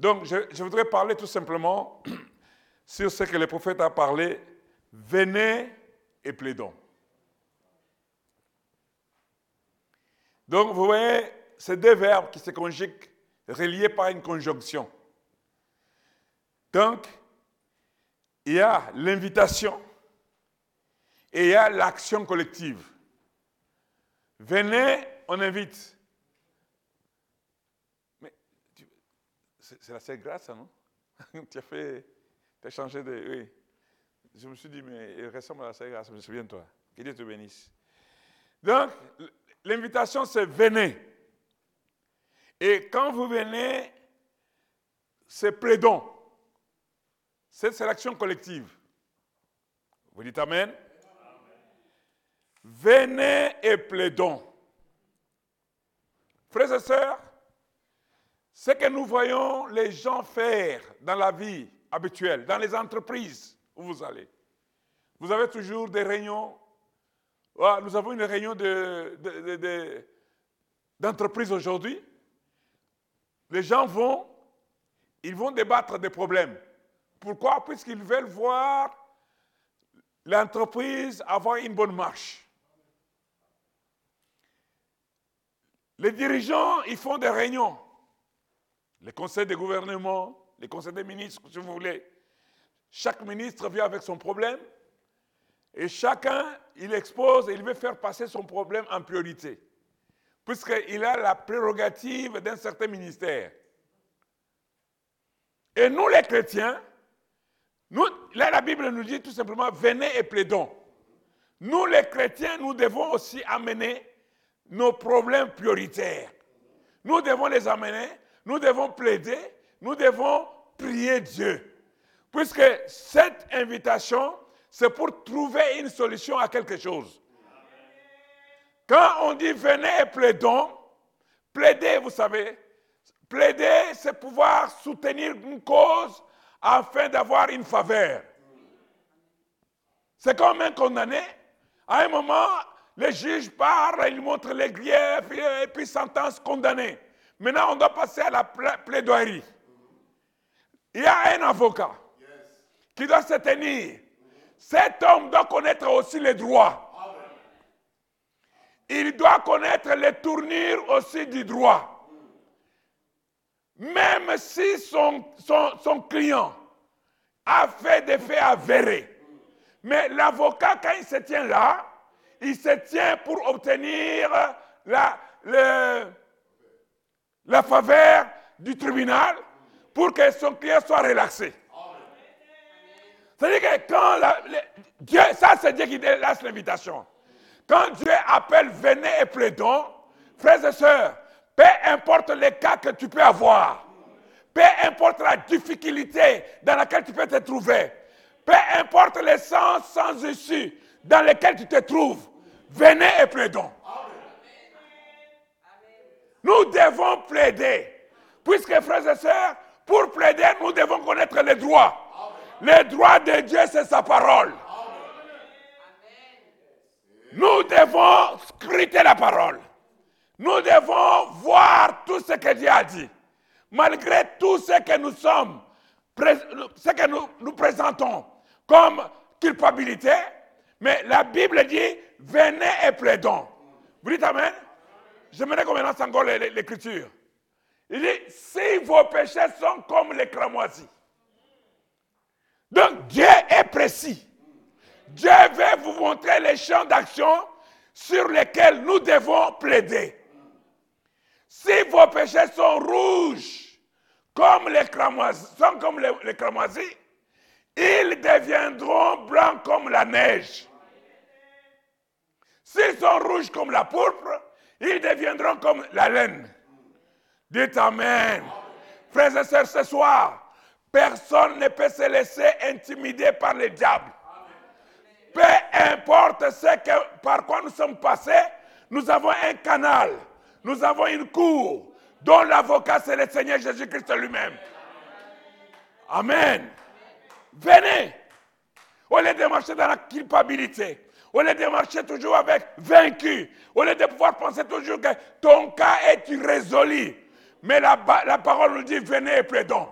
Donc, je, voudrais parler tout simplement sur ce que le prophète a parlé. Venez et plaidons. Donc, vous voyez, ces deux verbes qui se conjuguent, reliés par une conjonction. Donc, il y a l'invitation et il y a l'action collective. Venez, on invite. Mais tu- c'est la seule grâce, ça, non? Tu as fait, tu as changé de... Oui. Je me suis dit, mais il ressemble à la seule grâce, me souviens-toi. Que Dieu te bénisse. Donc, l'invitation, c'est venez. Et quand vous venez, c'est plaidons. C'est l'action collective. Vous dites Amen Venez et plaidons. Frères et sœurs, ce que nous voyons les gens faire dans la vie habituelle, dans les entreprises où vous allez, vous avez toujours des réunions. Ah, nous avons une réunion de- de- d'entreprise aujourd'hui. Les gens vont, ils vont débattre des problèmes. Pourquoi? Puisqu'ils veulent voir l'entreprise avoir une bonne marche. Les dirigeants, ils font des réunions. Les conseils de gouvernement, les conseils des ministres, si vous voulez. Chaque ministre vient avec son problème et chacun, il expose et il veut faire passer son problème en priorité. Puisqu'il a la prérogative d'un certain ministère. Et nous, les chrétiens, là, la Bible nous dit tout simplement, venez et plaidons. Nous, les chrétiens, nous devons aussi amener nos problèmes prioritaires. Nous devons les amener, nous devons plaider, nous devons prier Dieu. Puisque cette invitation, c'est pour trouver une solution à quelque chose. Quand on dit venez et plaidons, plaider, vous savez, plaider, c'est pouvoir soutenir une cause afin d'avoir une faveur. C'est comme un condamné. À un moment, les juges parlent, ils montrent les griefs et puis sentence condamné. Maintenant, on doit passer à la pla- plaidoirie. Il y a un avocat qui doit se tenir. Cet homme doit connaître aussi les droits. Il doit connaître les tournures aussi du droit. Même si son, son- son client a fait des faits avérés. Mais l'avocat, quand il se tient là, il se tient pour obtenir la, le- la faveur du tribunal pour que son client soit relaxé. C'est-à-dire que quand Dieu, ça c'est Dieu qui lâche l'invitation. Quand Dieu appelle venez et plaidons, frères et sœurs, peu importe les cas que tu peux avoir, peu importe la difficulté dans laquelle tu peux te trouver, peu importe les sens sans issue dans lesquels tu te trouves, venez et plaidons. Nous devons plaider. Puisque, frères et sœurs, pour plaider, nous devons connaître les droits. Les droits de Dieu, c'est sa parole. Nous devons scruter la parole. Nous devons voir tout ce que Dieu a dit. Malgré tout ce que nous sommes, ce que nous, nous présentons comme culpabilité, mais la Bible dit, venez et plaidons. Vous dites Amen? J'aimerais qu'on lance encore l'écriture. Il dit, si vos péchés sont comme les cramoisis. Donc Dieu est précis. Dieu veut vous montrer les champs d'action sur lesquels nous devons plaider. Si vos péchés sont rouges comme les cramoisis, ils deviendront blancs comme la neige. S'ils sont rouges comme la pourpre, ils deviendront comme la laine. Dites Amen. Frères et sœurs, ce soir, personne ne peut se laisser intimider par le diable. Peu importe ce que, par quoi nous sommes passés, nous avons un canal, nous avons une cour dont l'avocat c'est le Seigneur Jésus-Christ lui-même. Amen. Venez. Au lieu de marcher dans la culpabilité, au lieu de marcher toujours avec vaincu, au lieu de pouvoir penser toujours que ton cas est irrésolu, Mais la, la parole nous dit, venez et plaidons.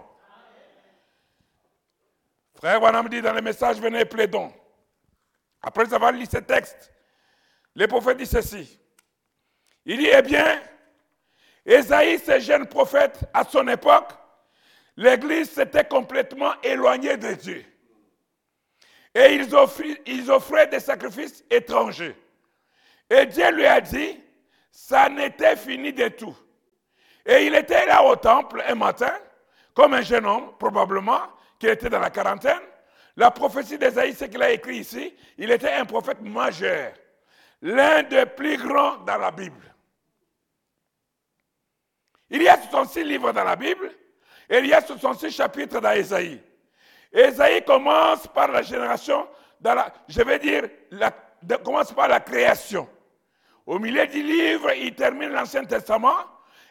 Frère Wanam dit dans le message, venez et plaidons. Après avoir lu ce texte, le prophète dit ceci. Il dit, eh bien, Esaïe, ce jeune prophète, à son époque, l'Église s'était complètement éloignée de Dieu. Et ils offraient, des sacrifices étrangers. Et Dieu lui a dit, ça n'était fini de tout. Et il était là au temple un matin, comme un jeune homme, probablement, qui était dans la quarantaine. La prophétie d'Esaïe, ce qu'il a écrit ici, il était un prophète majeur, l'un des plus grands dans la Bible. Il y a 66 livres dans la Bible et il y a 66 chapitres dans Esaïe. Esaïe commence par la génération, dans la, je vais dire, la, commence par la création. Au milieu du livre, il termine l'Ancien Testament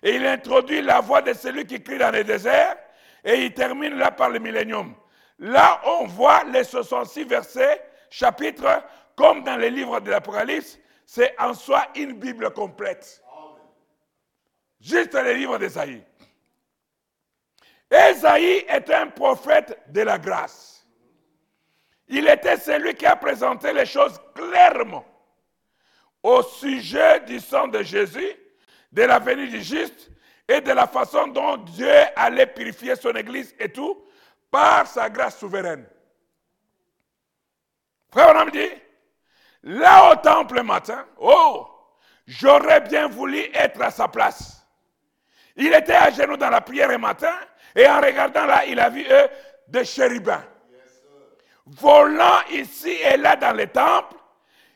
et il introduit la voix de celui qui crie dans les déserts et il termine là par le millénium. Là, on voit les 66 versets, chapitres, comme dans les livres de l'Apocalypse, c'est en soi une Bible complète. Juste les livres d'Esaïe. Esaïe est un prophète de la grâce. Il était celui qui a présenté les choses clairement au sujet du sang de Jésus, de la venue du juste et de la façon dont Dieu allait purifier son Église et tout par sa grâce souveraine. Frère, on a dit, là au temple matin, oh, j'aurais bien voulu être à sa place. Il était à genoux dans la prière le matin et en regardant là, il a vu eux des chérubins. Volant ici et là dans les temples,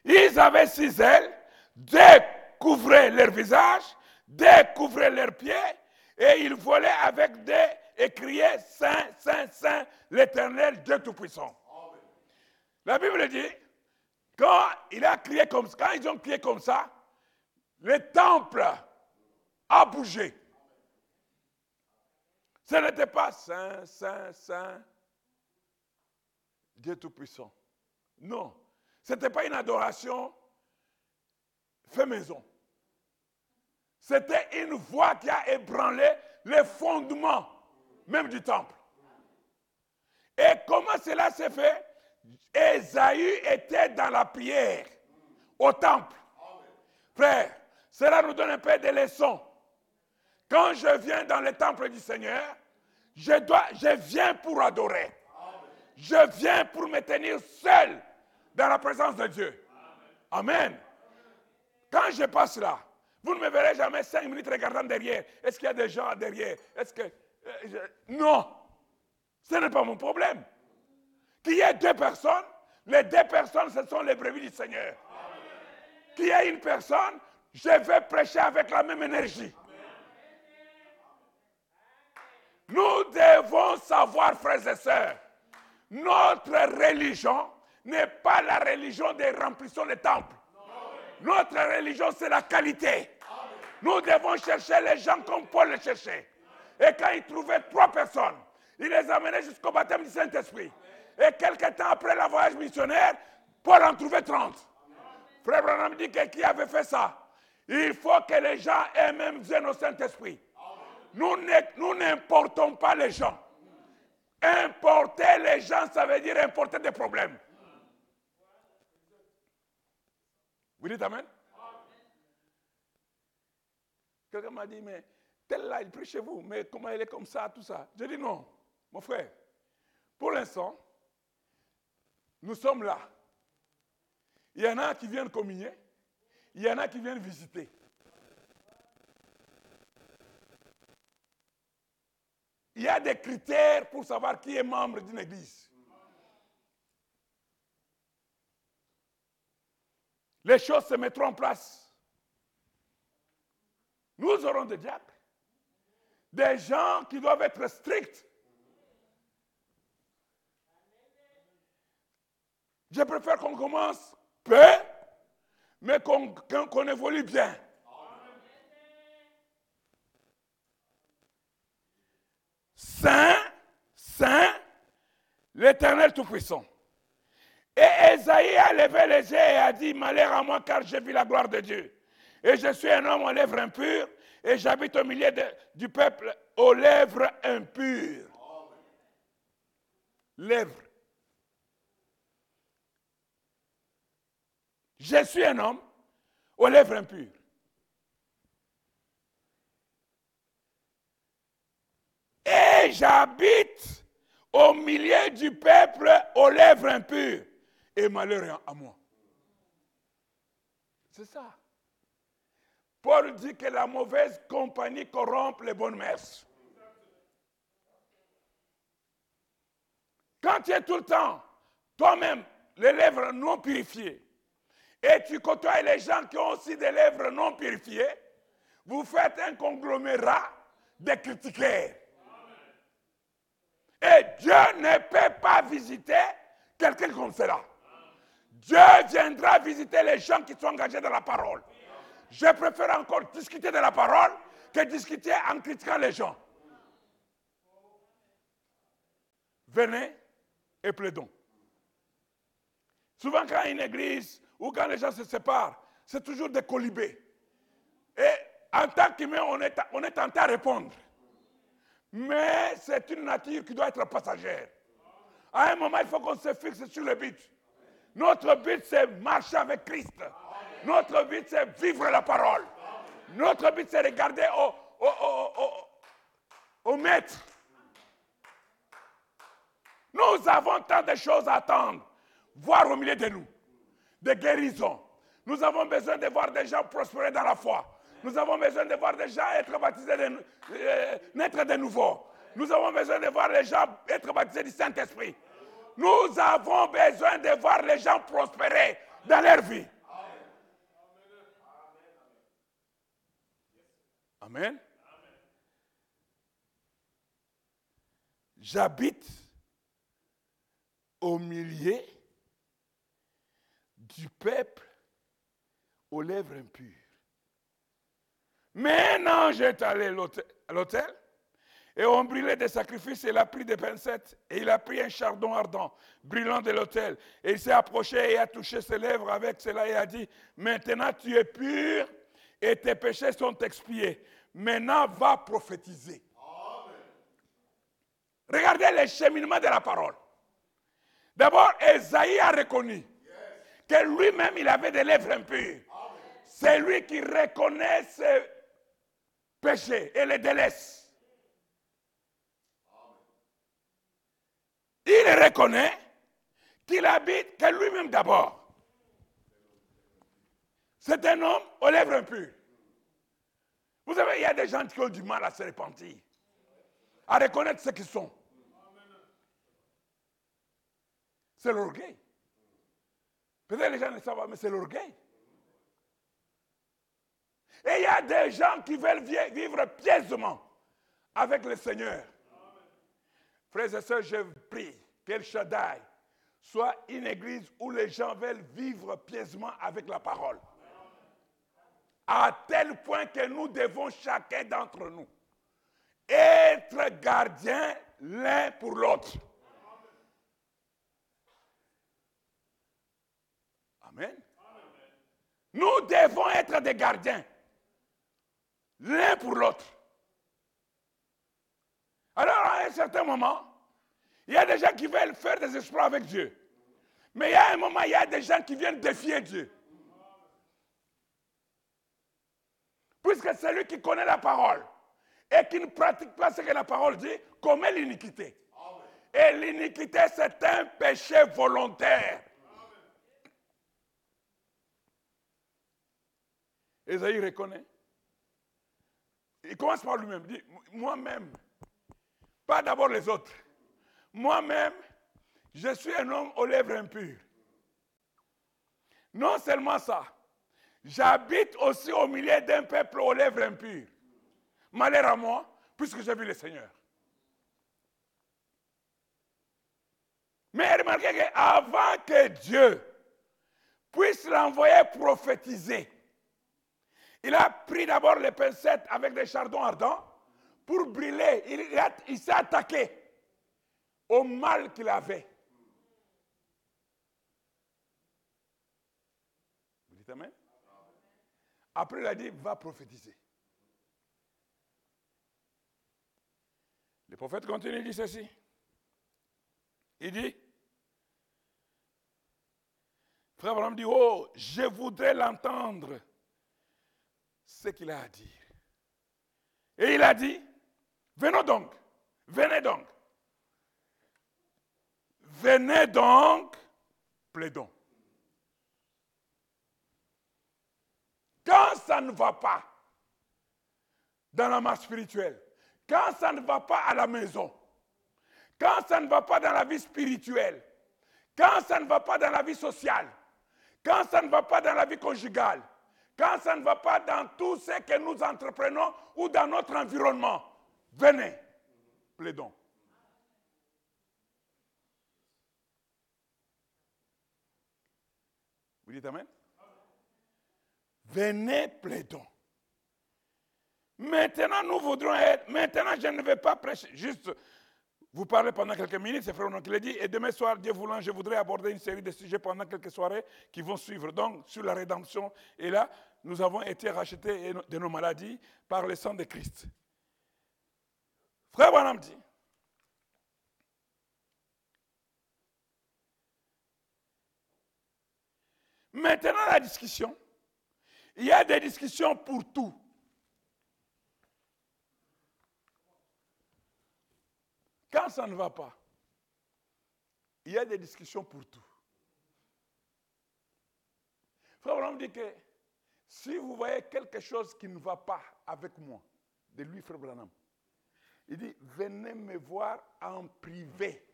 ils avaient six ailes, découvraient leur visage, découvraient leurs pieds et ils volaient avec des et criaient Saint, Saint, Saint, l'Éternel Dieu Tout-Puissant. La Bible dit, quand quand ils ont crié comme ça, le temple a bougé. Ce n'était pas Saint, Saint, Saint, Dieu Tout-Puissant. Non. Ce n'était pas une adoration fait maison. C'était une voix qui a ébranlé les fondements même du temple. Et comment cela s'est fait? Esaü était dans la prière au temple. Frère, cela nous donne un peu de leçons. Quand je viens dans le temple du Seigneur, je, dois, je viens pour adorer. Je viens pour me tenir seul dans la présence de Dieu. Amen. Quand je passe là, vous ne me verrez jamais cinq minutes regardant derrière. Est-ce qu'il y a des gens derrière? Est-ce que. Euh, non. Ce n'est pas mon problème. Qu'il y ait deux personnes, les deux personnes, ce sont les brebis du Seigneur. Qu'il y ait une personne, je vais prêcher avec la même énergie. Nous devons savoir, frères et sœurs, notre religion n'est pas la religion des remplissons des temples. Notre religion, c'est la qualité. Nous devons chercher les gens comme Paul les cherchait. Et quand il trouvait trois personnes, il les amenait jusqu'au baptême du Saint-Esprit. Et quelques temps après le voyage missionnaire, Paul en trouvait 30. Frère Branham dit que qui avait fait ça? Il faut que les gens aient même viennent au Saint-Esprit. Nous n'importons pas les gens. Importer les gens, ça veut dire importer des problèmes. Vous dites Amen? Quelqu'un m'a dit, mais tel là, il prie chez vous, mais comment il est comme ça, tout ça? Je dis non, mon frère. Pour l'instant, nous sommes là. Il y en a qui viennent communier, il y en a qui viennent visiter. Il y a des critères pour savoir qui est membre d'une église. Les choses se mettront en place. Nous aurons des diacres, des gens qui doivent être stricts. Je préfère qu'on commence peu, mais qu'on évolue bien. Saint, Saint, l'Éternel Tout-Puissant. Et Esaïe a levé les yeux et a dit, malheur à moi car j'ai vu la gloire de Dieu. Et je suis un homme aux lèvres impures, et j'habite au milieu du peuple aux lèvres impures. Lèvres. Je suis un homme aux lèvres impures. Et j'habite au milieu du peuple aux lèvres impures. Et malheur à moi. C'est ça. Paul dit que la mauvaise compagnie corrompt les bonnes mœurs. Quand tu es tout le temps, toi-même, les lèvres non purifiées, et tu côtoies les gens qui ont aussi des lèvres non purifiées, vous faites un conglomérat de critiqueurs. Et Dieu ne peut pas visiter quelqu'un comme cela. Dieu viendra visiter les gens qui sont engagés dans la parole. Je préfère encore discuter de la parole que discuter en critiquant les gens. Venez et plaidons. Souvent quand une église ou quand les gens se séparent, c'est toujours des colibés. Et en tant qu'humain, on est, on est tenté à répondre. Mais c'est une nature qui doit être passagère. À un moment, il faut qu'on se fixe sur le but. Notre but, c'est marcher avec Christ. Notre but, c'est vivre la parole. Notre but, c'est regarder au, au, au, maître. Nous avons tant de choses à attendre, voir au milieu de nous, des guérisons. Nous avons besoin de voir des gens prospérer dans la foi. Nous avons besoin de voir des gens être baptisés, de, euh, naître de nouveau. Nous avons besoin de voir les gens être baptisés du Saint-Esprit. Nous avons besoin de voir les gens prospérer dans leur vie. Amen. J'habite au milieu du peuple aux lèvres impures. Mais un ange est allé à l'autel et on brûlait des sacrifices et il a pris des pincettes et il a pris un chardon ardent brûlant de l'autel et il s'est approché et a touché ses lèvres avec cela et a dit maintenant tu es pur et tes péchés sont expiés. Maintenant va prophétiser. Regardez le cheminement de la parole. D'abord, Esaïe a reconnu que lui-même, il avait des lèvres impures. C'est lui qui reconnaît ses péchés et les délaisse. Il reconnaît qu'il habite, que lui-même d'abord. C'est un homme aux lèvres impures. Vous savez, il y a des gens qui ont du mal à se repentir, à reconnaître ce qu'ils sont. C'est l'orgueil. Peut-être les gens ne savent pas, mais c'est l'orgueil. Et il y a des gens qui veulent vivre pieusement avec le Seigneur. Frères et sœurs, je prie qu'El Shaddai soit une église où les gens veulent vivre pieusement avec la parole. À tel point que nous devons chacun d'entre nous être gardiens l'un pour l'autre. Amen. Nous devons être des gardiens, l'un pour l'autre. Alors, à un certain moment, il y a des gens qui veulent faire des exploits avec Dieu. Mais il y a un moment, il y a des gens qui viennent défier Dieu. Puisque celui qui connaît la parole et qui ne pratique pas ce que la parole dit, commet l'iniquité. Et l'iniquité, c'est un péché volontaire. Esaïe reconnaît. Il commence par lui-même. Dit, moi-même, pas d'abord les autres. Moi-même, je suis un homme aux lèvres impures. Non seulement ça, j'habite aussi au milieu d'un peuple aux lèvres impures. Malheur à moi, puisque j'ai vu le Seigneur. Mais remarquez qu'avant que Dieu puisse l'envoyer prophétiser, il a pris d'abord les pincettes avec des chardons ardents pour brûler. Il, s'est attaqué au mal qu'il avait. Vous dites Amen? Après, il a dit, va prophétiser. Le prophète continue, il dit ceci. Il dit, Frère Abraham dit, oh, je voudrais l'entendre, ce qu'il a à dire. Et il a dit, venons donc, venez donc. Venez donc, plaidons. Quand ça ne va pas dans la marche spirituelle, quand ça ne va pas à la maison, quand ça ne va pas dans la vie spirituelle, quand ça ne va pas dans la vie sociale, quand ça ne va pas dans la vie conjugale, quand ça ne va pas dans tout ce que nous entreprenons ou dans notre environnement, venez, plaidons. Vous dites Amen? Venez, plaidons. Maintenant, nous voudrons être. Maintenant, je ne vais pas prêcher. Juste vous parler pendant quelques minutes, c'est Frère qui l'a dit. Et demain soir, Dieu voulant, je voudrais aborder une série de sujets pendant quelques soirées qui vont suivre. Donc, sur la rédemption. Et là, nous avons été rachetés de nos maladies par le sang de Christ. Frère Branham dit Maintenant, la discussion. Il y a des discussions pour tout. Quand ça ne va pas, il y a des discussions pour tout. Frère Branham dit que si vous voyez quelque chose qui ne va pas avec moi, de lui, Frère Branham, il dit, venez me voir en privé.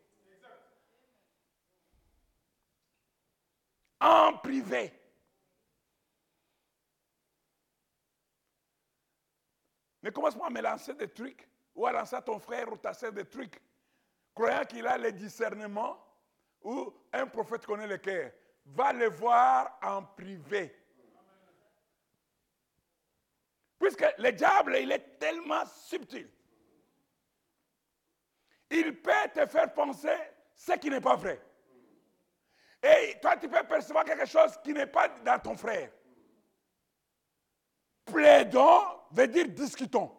En privé. Ne commence pas à me lancer des trucs ou à lancer à ton frère ou ta soeur des trucs croyant qu'il a le discernement, ou un prophète connaît le cœur, va le voir en privé. Puisque le diable, il est tellement subtil. Il peut te faire penser ce qui n'est pas vrai. Et toi, tu peux percevoir quelque chose qui n'est pas dans ton frère. Plaidons veut dire discutons.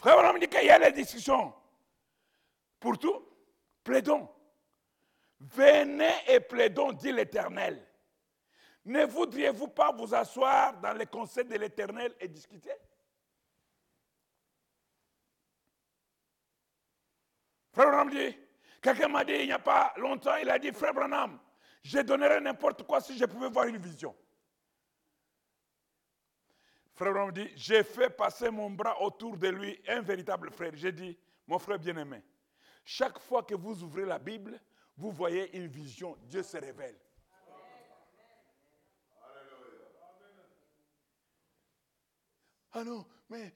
Frère, me dit qu'il y a les discussions. Pour tout, plaidons. Venez et plaidons, dit l'Éternel. Ne voudriez-vous pas vous asseoir dans les conseils de l'Éternel et discuter? Frère Branham dit, quelqu'un m'a dit il n'y a pas longtemps, il a dit, Frère Branham, je donnerais n'importe quoi si je pouvais voir une vision. Frère Branham dit, j'ai fait passer mon bras autour de lui, un véritable frère. J'ai dit, mon frère bien-aimé, chaque fois que vous ouvrez la Bible, vous voyez une vision, Dieu se révèle. Ah non, mais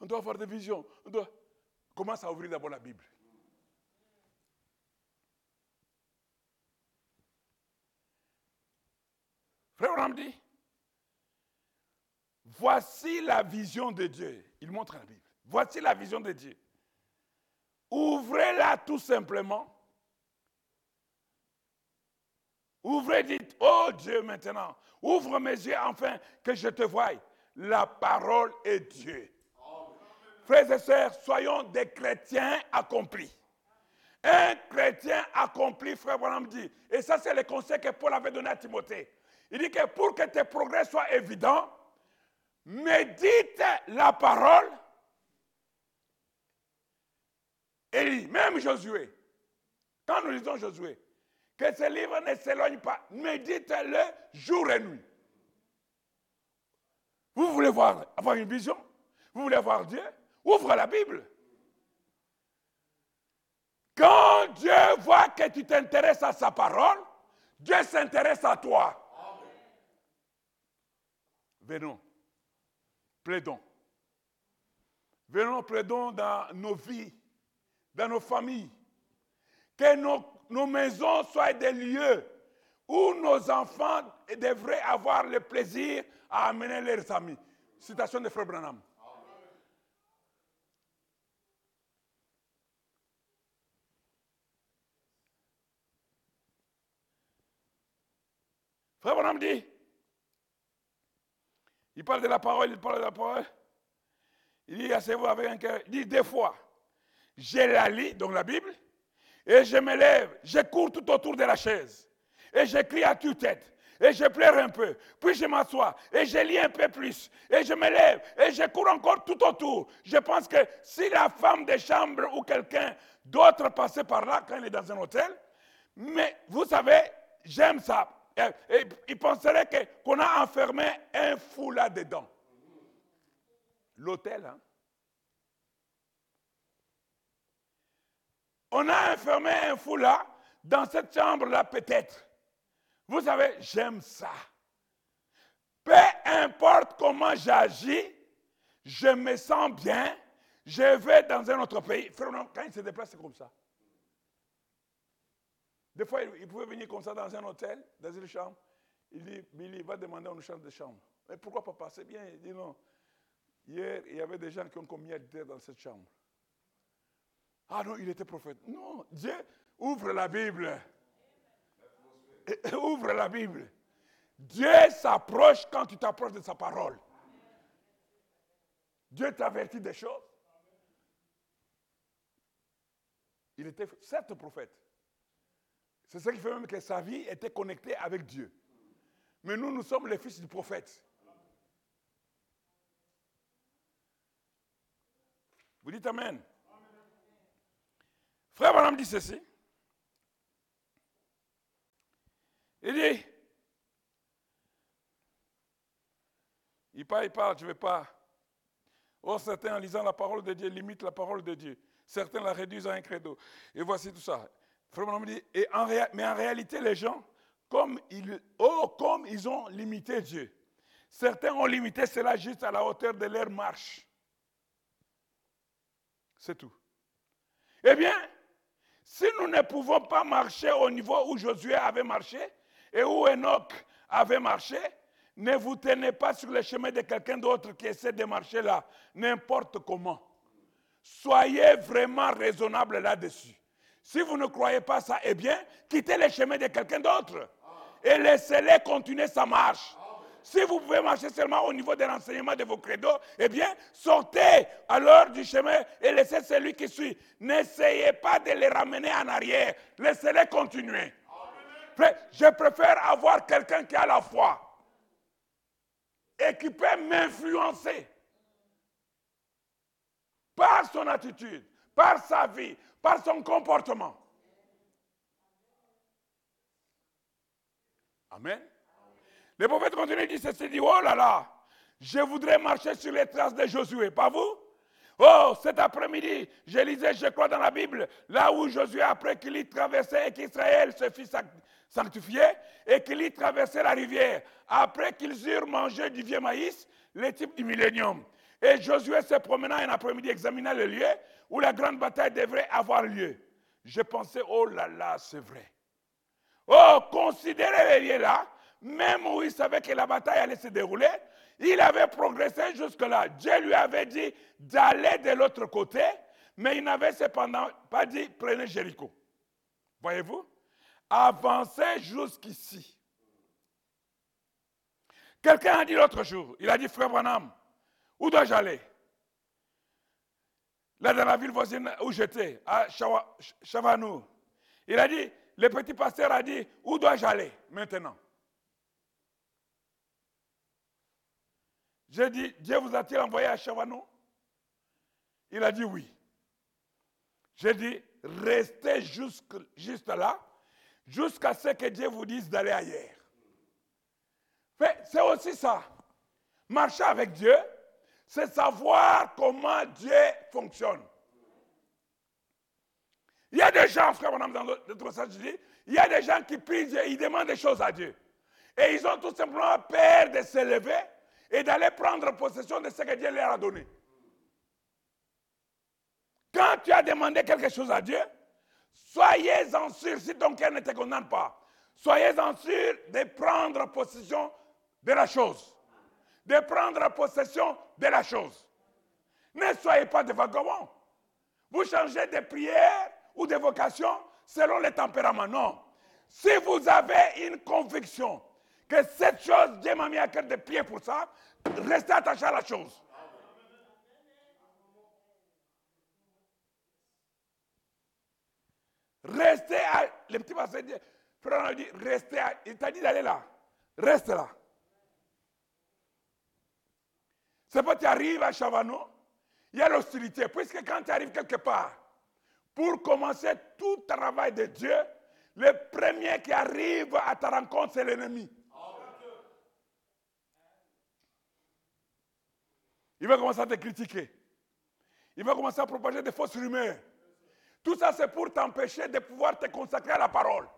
on doit avoir des visions. On doit... Commence à ouvrir d'abord la Bible. Frère Branham dit, Voici la vision de Dieu. Il montre la Bible. Voici la vision de Dieu. Ouvrez-la tout simplement. Ouvrez, dites, oh Dieu maintenant, ouvre mes yeux enfin que je te voie. La parole est Dieu. Frères et sœurs, soyons des chrétiens accomplis. Un chrétien accompli, frère Branham dit, et ça c'est le conseil que Paul avait donné à Timothée. Il dit que pour que tes progrès soient évidents, médite la parole. Et même Josué, quand nous lisons Josué, que ce livre ne s'éloigne pas, médite-le jour et nuit. Vous voulez voir, avoir une vision? Vous voulez voir Dieu? Ouvre la Bible. Quand Dieu voit que tu t'intéresses à sa parole, Dieu s'intéresse à toi. Venons plaidons. Venons, plaidons dans nos vies, dans nos familles. Que nos, maisons soient des lieux où nos enfants devraient avoir le plaisir à amener leurs amis. Citation de Frère Branham. Frère Branham dit, il parle de la parole, il parle de la parole. Il dit, asseyez-vous avec un cœur. Il dit, des fois, je la lis, donc la Bible, et je me lève, je cours tout autour de la chaise, et je crie à toute tête, et je pleure un peu, puis je m'assois, et je lis un peu plus, et je me lève, et je cours encore tout autour. Je pense que si la femme de chambre ou quelqu'un d'autre passait par là quand elle est dans un hôtel, mais vous savez, j'aime ça. Il penserait qu'on a enfermé un fou là-dedans. L'hôtel, hein? On a enfermé un fou là, dans cette chambre-là peut-être. Vous savez, j'aime ça. Peu importe comment j'agis, je me sens bien, je vais dans un autre pays. Quand il se déplace, c'est comme ça. Des fois, il pouvait venir comme ça dans un hôtel, dans une chambre. Il dit, Billy, va demander une chambre de chambre. Mais pourquoi pas passer bien Il dit non. Hier, il y avait des gens qui ont commis à dans cette chambre. Ah non, il était prophète. Non, Dieu ouvre la Bible. Ouvre la Bible. Dieu s'approche quand tu t'approches de sa parole. Dieu t'avertit des choses. Il était certes prophète. C'est ce qui fait même que sa vie était connectée avec Dieu. Mais nous, nous sommes les fils du prophète. Vous dites Amen. Frère Madame dit ceci. Il dit, il parle, il parle, je ne vais pas. Or, certains, en lisant la parole de Dieu, limitent la parole de Dieu. Certains la réduisent à un credo. Et voici tout ça. Mais en réalité, les gens, comme ils, oh, comme ils ont limité Dieu, certains ont limité cela juste à la hauteur de leur marche. C'est tout. Eh bien, si nous ne pouvons pas marcher au niveau où Josué avait marché et où Enoch avait marché, ne vous tenez pas sur le chemin de quelqu'un d'autre qui essaie de marcher là, n'importe comment. Soyez vraiment raisonnable là-dessus. Si vous ne croyez pas ça, eh bien, quittez le chemin de quelqu'un d'autre et laissez-les continuer sa marche. Si vous pouvez marcher seulement au niveau de l'enseignement de vos credos, eh bien, sortez alors du chemin et laissez celui qui suit. N'essayez pas de les ramener en arrière. Laissez-les continuer. Je préfère avoir quelqu'un qui a la foi et qui peut m'influencer par son attitude, par sa vie, par son comportement. Amen. Le prophète continue dit ceci, dit, oh là là, je voudrais marcher sur les traces de Josué, pas vous? Oh, cet après-midi, je lisais, je crois, dans la Bible, là où Josué, après qu'il y traversait et qu'Israël se fit sanctifier, et qu'il y traversait la rivière, après qu'ils eurent mangé du vieux maïs, les types du millénium. Et Josué se promenant un après-midi, examinant le lieu où la grande bataille devrait avoir lieu. Je pensais, oh là là, c'est vrai. Oh, considérez le lieu là, même où il savait que la bataille allait se dérouler, il avait progressé jusque-là. Dieu lui avait dit d'aller de l'autre côté, mais il n'avait cependant pas dit prenez Jéricho. Voyez-vous? Avancez jusqu'ici. Quelqu'un a dit l'autre jour, il a dit Frère Branham, où dois-je aller? Là, dans la ville voisine où j'étais, à Chavanou, il a dit, le petit pasteur a dit, où dois-je aller maintenant? J'ai dit, Dieu vous a-t-il envoyé à Chavano? Il a dit oui. J'ai dit, restez juste là, jusqu'à ce que Dieu vous dise d'aller ailleurs. C'est aussi ça. Marcher avec Dieu, c'est savoir comment Dieu fonctionne. Il y a des gens, frère, dans d'autres sens, je il y a des gens qui prient Dieu, ils demandent des choses à Dieu. Et ils ont tout simplement peur de se lever et d'aller prendre possession de ce que Dieu leur a donné. Quand tu as demandé quelque chose à Dieu, soyez-en sûr, si ton cœur ne te condamne pas, soyez-en sûr de prendre possession de la chose. De prendre possession de la chose. Ne soyez pas des vagabonds. Vous changez de prière ou de vocation selon le tempérament. Non. Si vous avez une conviction que cette chose, Dieu m'a mis à cœur de prier pour ça, restez attaché à la chose. Restez à. Le petit pasteur dit, dit, restez à. Il t'a dit d'aller là. Reste là. C'est pas tu arrives à Chavano, il y a l'hostilité. Puisque quand tu arrives quelque part, pour commencer tout travail de Dieu, le premier qui arrive à ta rencontre, c'est l'ennemi. Il va commencer à te critiquer. Il va commencer à propager des fausses rumeurs. Tout ça, c'est pour t'empêcher de pouvoir te consacrer à la parole.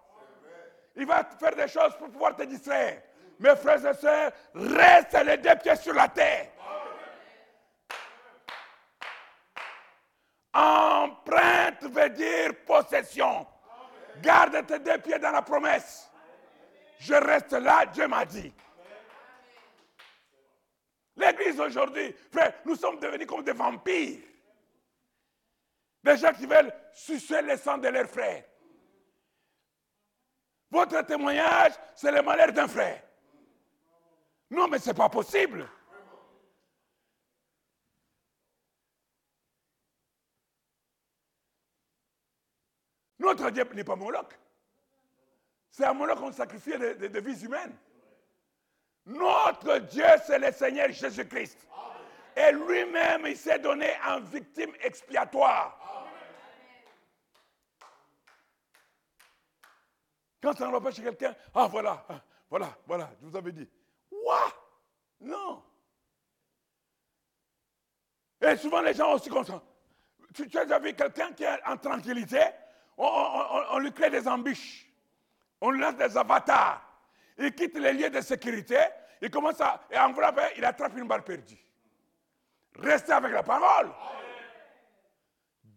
Il va faire des choses pour pouvoir te distraire. Mes frères et sœurs, reste les deux pieds sur la terre. Empreinte veut dire possession. Garde tes deux pieds dans la promesse. Je reste là, Dieu m'a dit. L'église aujourd'hui, frère, nous sommes devenus comme des vampires. Des gens qui veulent sucer le sang de leurs frères. Votre témoignage, c'est le malheur d'un frère. Non, mais ce n'est pas possible. Notre Dieu n'est pas Moloch. C'est à Moloch qu'on sacrifie des de, vies humaines. Notre Dieu, c'est le Seigneur Jésus-Christ. Et lui-même, il s'est donné en victime expiatoire. Quand on va chez quelqu'un, ah voilà, ah, voilà, voilà, je vous avais dit. Quoi Non. Et souvent les gens aussi comme ça. Tu, tu as vu quelqu'un qui est en tranquillité, on, lui crée des embûches, on lui lance des avatars. Il quitte les lieux de sécurité, il commence à et envelopper, il attrape une balle perdue. Restez avec la parole.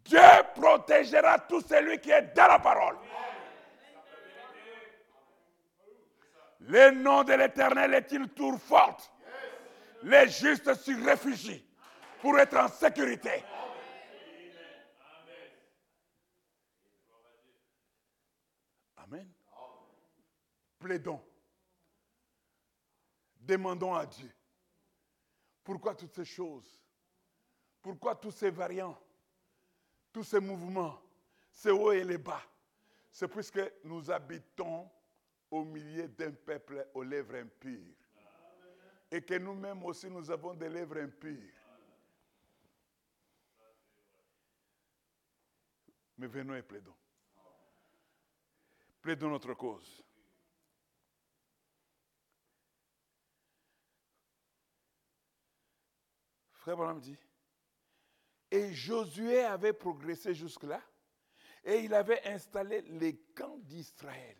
Dieu protégera tout celui qui est dans la parole. Le nom de l'Éternel est une tour forte. Les justes s'y réfugient pour être en sécurité. Amen. Plaidons. Demandons à Dieu. Pourquoi toutes ces choses? Pourquoi tous ces variants? Tous ces mouvements? Ces hauts et les bas C'est puisque nous habitons au milieu d'un peuple aux lèvres impures. Et que nous-mêmes aussi, nous avons des lèvres impures. Mais venons et plaidons. Plaidons notre cause. Et Josué avait progressé jusque-là, et il avait installé les camps d'Israël.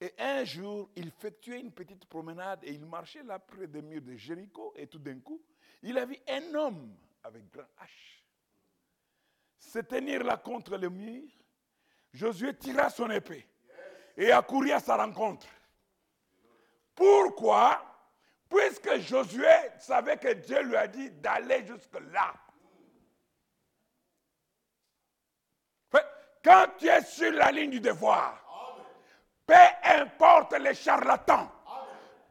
Et un jour, il effectuait une petite promenade et il marchait là près des murs de Jéricho et tout d'un coup, il a vu un homme avec grand hache se tenir là contre le mur. Josué tira son épée et accourit à sa rencontre. Pourquoi? Puisque Josué savait que Dieu lui a dit d'aller jusque-là. Quand tu es sur la ligne du devoir, peu importe les charlatans,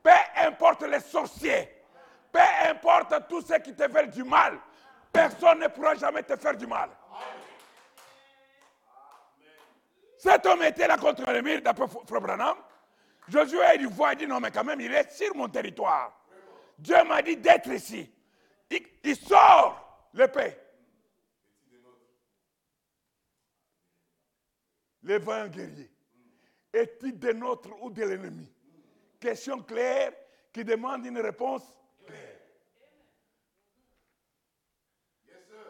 peu importe les sorciers, peu importe tous ceux qui te veulent du mal, personne ne pourra jamais te faire du mal. Cet homme était là contre le mur, d'après Branham. Josué, il voit, il dit non, mais quand même, il est sur mon territoire. Dieu m'a dit d'être ici. Il, sort l'épée. Les vaillants guerriers. Est-il de notre ou de l'ennemi Question claire qui demande une réponse claire.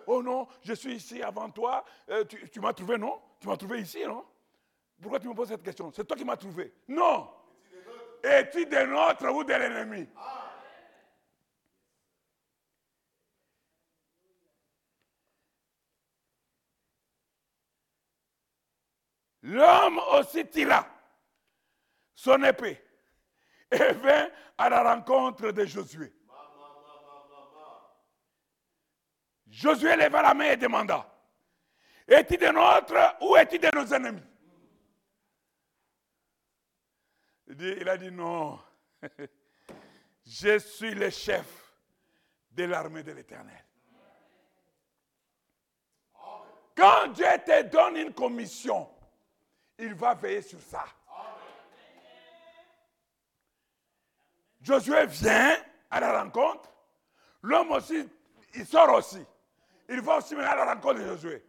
Oh non, je suis ici avant toi. Euh, tu, m'as trouvé, non? Tu m'as trouvé ici, non? Pourquoi tu me poses cette question? C'est toi qui m'as trouvé. Non. Es-tu de notre ou de l'ennemi? L'homme aussi tira son épée et vint à la rencontre de Josué. Josué leva la main et demanda, es-tu de notre ou es-tu de nos ennemis? Il, a dit non, Je suis le chef de l'armée de l'Éternel. Quand Dieu te donne une commission, il va veiller sur ça. Josué vient à la rencontre. L'homme aussi, il sort aussi. Il va aussi à la rencontre de Josué.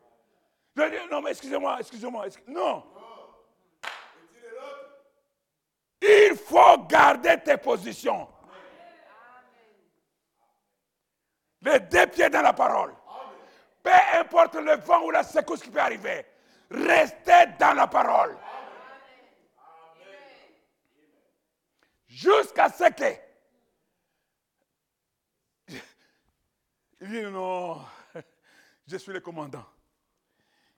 Je dis, non, mais excusez-moi, excusez-moi. non. Il faut garder tes positions. Les deux pieds dans la parole. Peu importe le vent ou la secousse qui peut arriver, restez dans la parole. Jusqu'à ce que. Il dit non, je suis le commandant.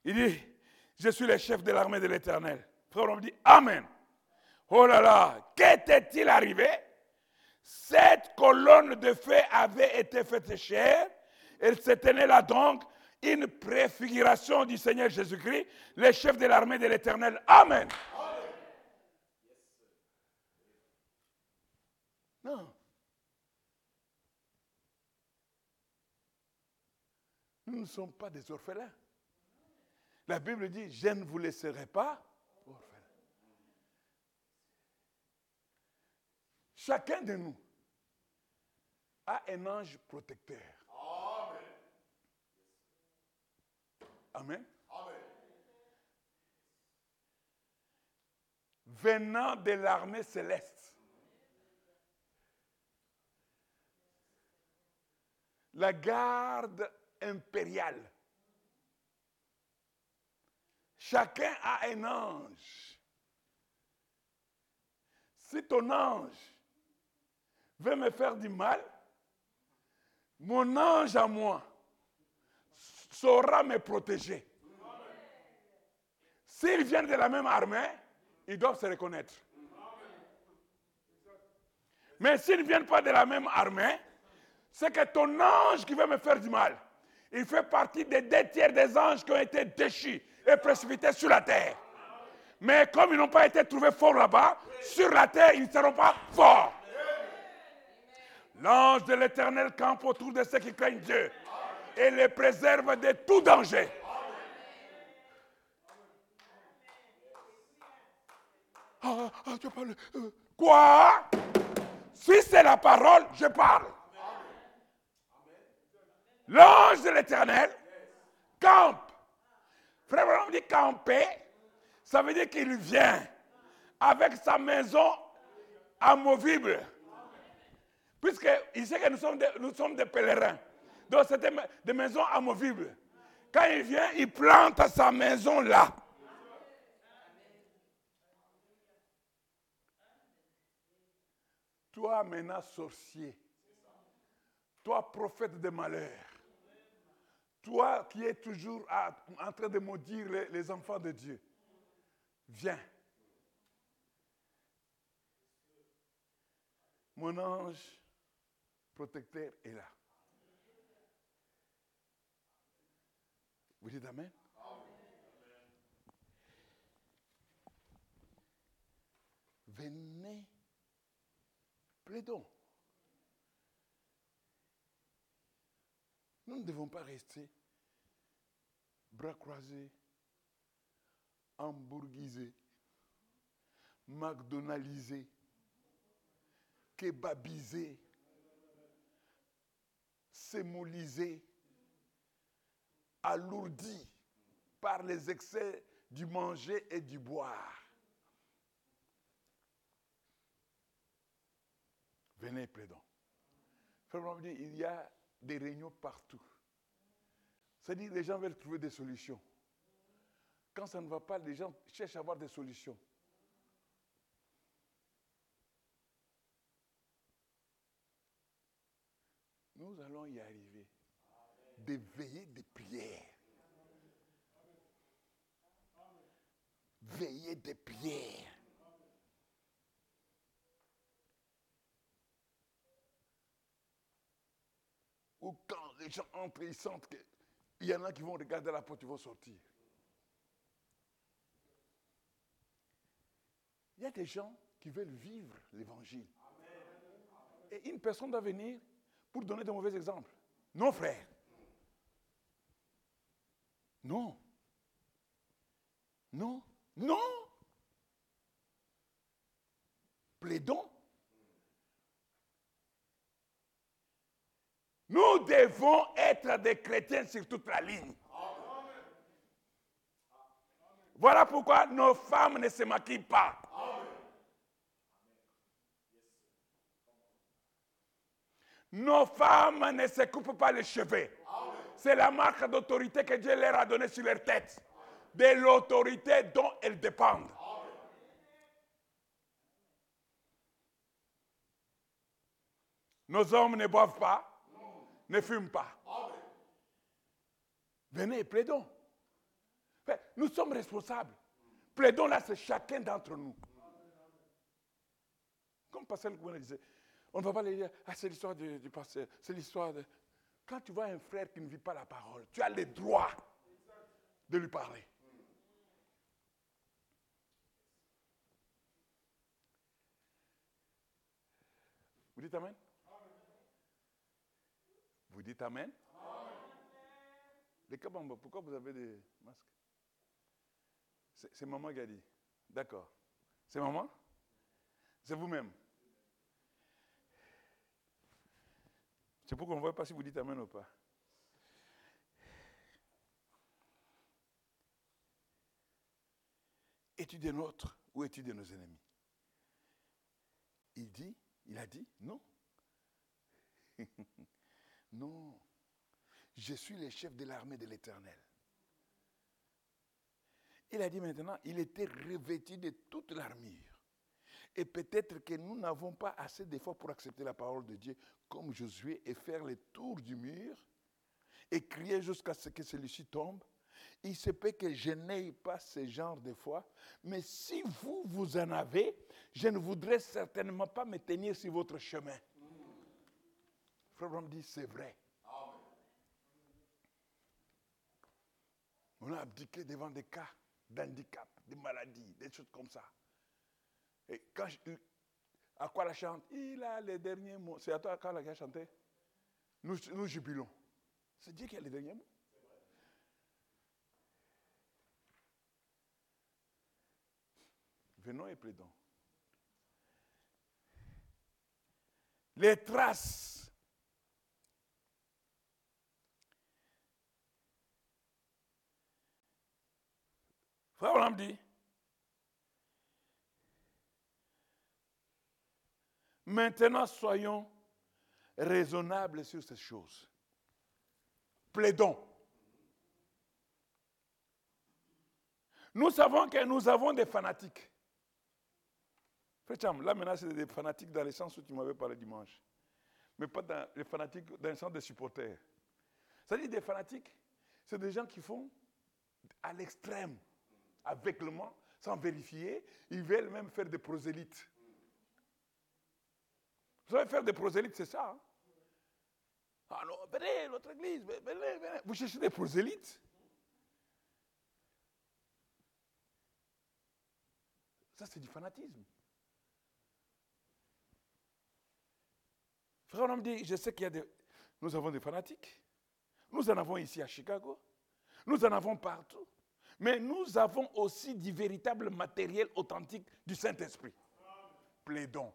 Il dit, je suis le chef de l'armée de l'éternel. On dit, Amen. Oh là là, qu'était-il arrivé? Cette colonne de feu avait été faite chère. Elle se tenait là donc, une préfiguration du Seigneur Jésus-Christ, le chef de l'armée de l'éternel. Amen. Non. Nous ne sommes pas des orphelins. La Bible dit, je ne vous laisserai pas orphelins. Chacun de nous a un ange protecteur. Amen. Venant de l'armée céleste. La garde impériale. Chacun a un ange. Si ton ange veut me faire du mal, mon ange à moi saura me protéger. S'ils viennent de la même armée, ils doivent se reconnaître. Mais s'ils ne viennent pas de la même armée, c'est que ton ange qui veut me faire du mal, il fait partie des deux tiers des anges qui ont été déchus et précipités sur la terre. Mais comme ils n'ont pas été trouvés forts là-bas, sur la terre, ils ne seront pas forts. L'ange de l'Éternel campe autour de ceux qui craignent Dieu et les préserve de tout danger. Ah, ah. Euh, quoi? Si c'est la parole, je parle. L'ange de l'Éternel campe. Frère, on dit camper, ça veut dire qu'il vient avec sa maison amovible. Puisqu'il sait que nous sommes nous sommes des pèlerins. Donc c'était des maisons amovibles. Quand il vient, il plante sa maison là. Toi, maintenant, sorcier. Toi, prophète de malheur. Toi qui es toujours en train de maudire les enfants de Dieu. Viens. Mon ange protecteur est là. Vous dites Amen? Venez, plaidons. Nous ne devons pas rester bras croisés, hamburgisés, McDonaldisés, kebabisés, sémolisés alourdi par les excès du manger et du boire. Venez, plaidons. Il y a des réunions partout. C'est-à-dire les gens veulent trouver des solutions. Quand ça ne va pas, les gens cherchent à avoir des solutions. Nous allons y arriver de veiller des prières. Veiller des prières. Ou quand les gens entrent, ils sentent qu'il y en a qui vont regarder la porte, ils vont sortir. Il y a des gens qui veulent vivre l'évangile. Et une personne doit venir pour donner de mauvais exemples. Non, frère. Non. Non. Non. Plaidons. Nous devons être des chrétiens sur toute la ligne. Voilà pourquoi nos femmes ne se maquillent pas. Nos femmes ne se coupent pas les cheveux. C'est la marque d'autorité que Dieu leur a donnée sur leur tête. De l'autorité dont elles dépendent. Nos hommes ne boivent pas, ne fument pas. Venez, plaidons. Nous sommes responsables. Plaidons là, c'est chacun d'entre nous. Comme Pasteur Gouin disait, on ne va pas les dire, ah, c'est l'histoire du, du pasteur, c'est l'histoire de. Quand tu vois un frère qui ne vit pas la parole, tu as le droit de lui parler. Vous dites Amen? Vous dites Amen? Les Kabamba, pourquoi vous avez des masques? C'est maman qui a dit. D'accord. C'est maman? C'est vous-même? C'est pour qu'on ne voit pas si vous dites Amen ou pas. Es-tu des nôtres ou es-tu de nos ennemis? Il dit, il a dit, non. non. Je suis le chef de l'armée de l'Éternel. Il a dit maintenant, il était revêtu de toute l'armure. Et peut-être que nous n'avons pas assez d'efforts pour accepter la parole de Dieu comme Josué et faire le tour du mur et crier jusqu'à ce que celui-ci tombe. Il se peut que je n'aie pas ce genre de foi, mais si vous, vous en avez, je ne voudrais certainement pas me tenir sur votre chemin. Frère me dit, c'est vrai. On a abdiqué devant des cas d'handicap, de maladies, des choses comme ça. Et quand à quoi la chante? Il a les derniers mots. C'est à toi quand la a chanté nous, nous jubilons. C'est Dieu qui a les derniers mots. Venons et plaidons. Les traces. Frère me dit, Maintenant, soyons raisonnables sur ces choses. Plaidons. Nous savons que nous avons des fanatiques. Là, maintenant, c'est des fanatiques dans le sens où tu m'avais parlé dimanche. Mais pas dans les fanatiques dans le sens des supporters. C'est-à-dire des fanatiques, c'est des gens qui font à l'extrême, aveuglement, sans vérifier. Ils veulent même faire des prosélytes. Vous savez faire des prosélytes, c'est ça. Hein? Ah non, venez, notre église, venez, venez. Vous cherchez des prosélytes? Ça, c'est du fanatisme. Frère, on me dit, je sais qu'il y a des... Nous avons des fanatiques. Nous en avons ici à Chicago. Nous en avons partout. Mais nous avons aussi du véritable matériel authentique du Saint-Esprit. Plaidons.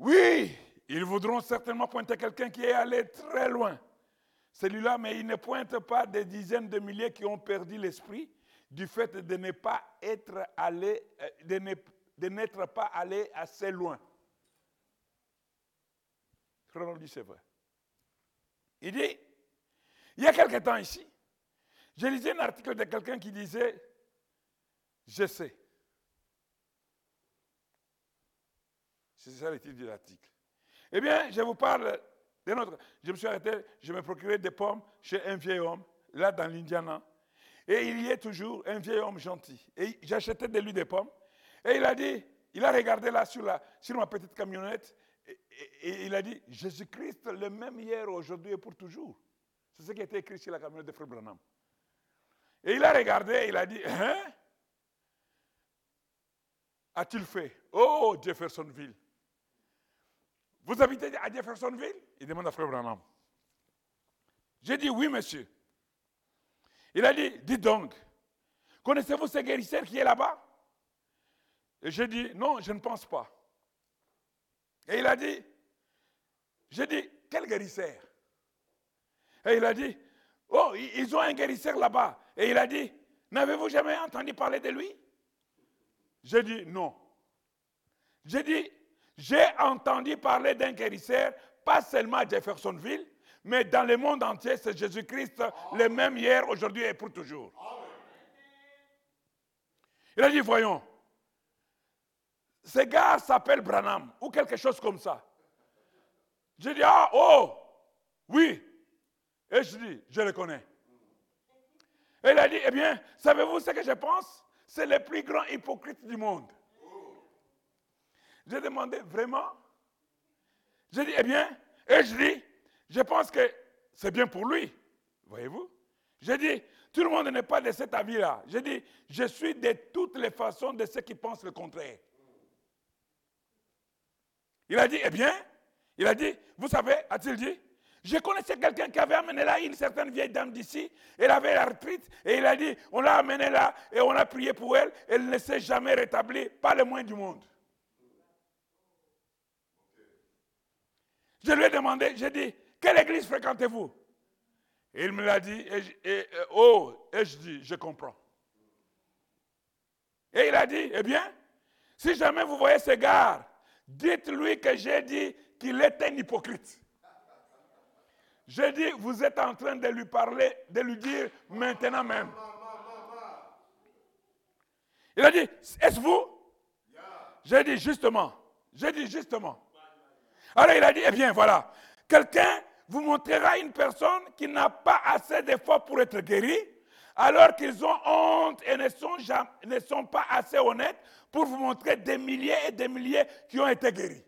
Oui, ils voudront certainement pointer quelqu'un qui est allé très loin. Celui-là, mais ils ne pointent pas des dizaines de milliers qui ont perdu l'esprit du fait de ne pas être allé, euh, de n'être pas allé assez loin. C'est vrai. Il dit, il y a quelque temps ici, j'ai lisé un article de quelqu'un qui disait, je sais, C'est ça le titre de l'article. Eh bien, je vous parle d'un autre. Je me suis arrêté, je me procurais des pommes chez un vieil homme, là dans l'Indiana. Et il y est toujours un vieil homme gentil. Et j'achetais de lui des pommes. Et il a dit, il a regardé là sur, la, sur ma petite camionnette. Et, il a dit, Jésus-Christ, le même hier, aujourd'hui et pour toujours. C'est ce qui été écrit sur la camionnette de Frère Branham. Et il a regardé, il a dit, hein? A-t-il fait? Oh, Jeffersonville. Vous habitez à Jeffersonville? Il demande à Frère Branham. J'ai dit oui, monsieur. Il a dit, dites donc, connaissez-vous ce guérisseur qui est là-bas? Et j'ai dit, non, je ne pense pas. Et il a dit, j'ai dit, quel guérisseur? Et il a dit, oh, ils ont un guérisseur là-bas. Et il a dit, n'avez-vous jamais entendu parler de lui? J'ai dit, non. J'ai dit, j'ai entendu parler d'un guérisseur, pas seulement à Jeffersonville, mais dans le monde entier, c'est Jésus-Christ, le même hier, aujourd'hui et pour toujours. Il a dit, voyons, ce gars s'appelle Branham, ou quelque chose comme ça. J'ai dit, ah, oh, oui. Et je dis, je le connais. Et il a dit, eh bien, savez-vous ce que je pense? C'est le plus grand hypocrite du monde. J'ai demandé, vraiment J'ai dit, eh bien, et je dis, je pense que c'est bien pour lui. Voyez-vous? J'ai dit, tout le monde n'est pas de cet avis-là. J'ai dit, je suis de toutes les façons de ceux qui pensent le contraire. Il a dit, eh bien, il a dit, vous savez, a-t-il dit, je connaissais quelqu'un qui avait amené là une certaine vieille dame d'ici. Elle avait l'arthrite et il a dit, on l'a amenée là et on a prié pour elle. Elle ne s'est jamais rétablie, pas le moins du monde. Je lui ai demandé, j'ai dit, quelle église fréquentez-vous? Il me l'a dit, et, oh, et je dis, je comprends. Et il a dit, eh bien, si jamais vous voyez ce gars, dites-lui que j'ai dit qu'il est un hypocrite. J'ai dit, vous êtes en train de lui parler, de lui dire maintenant même. Il a dit, est-ce vous? J'ai dit justement. J'ai dit justement. Alors il a dit, eh bien voilà, quelqu'un vous montrera une personne qui n'a pas assez d'efforts pour être guérie, alors qu'ils ont honte et ne sont, pas assez honnêtes pour vous montrer des milliers et des milliers qui ont été guéris.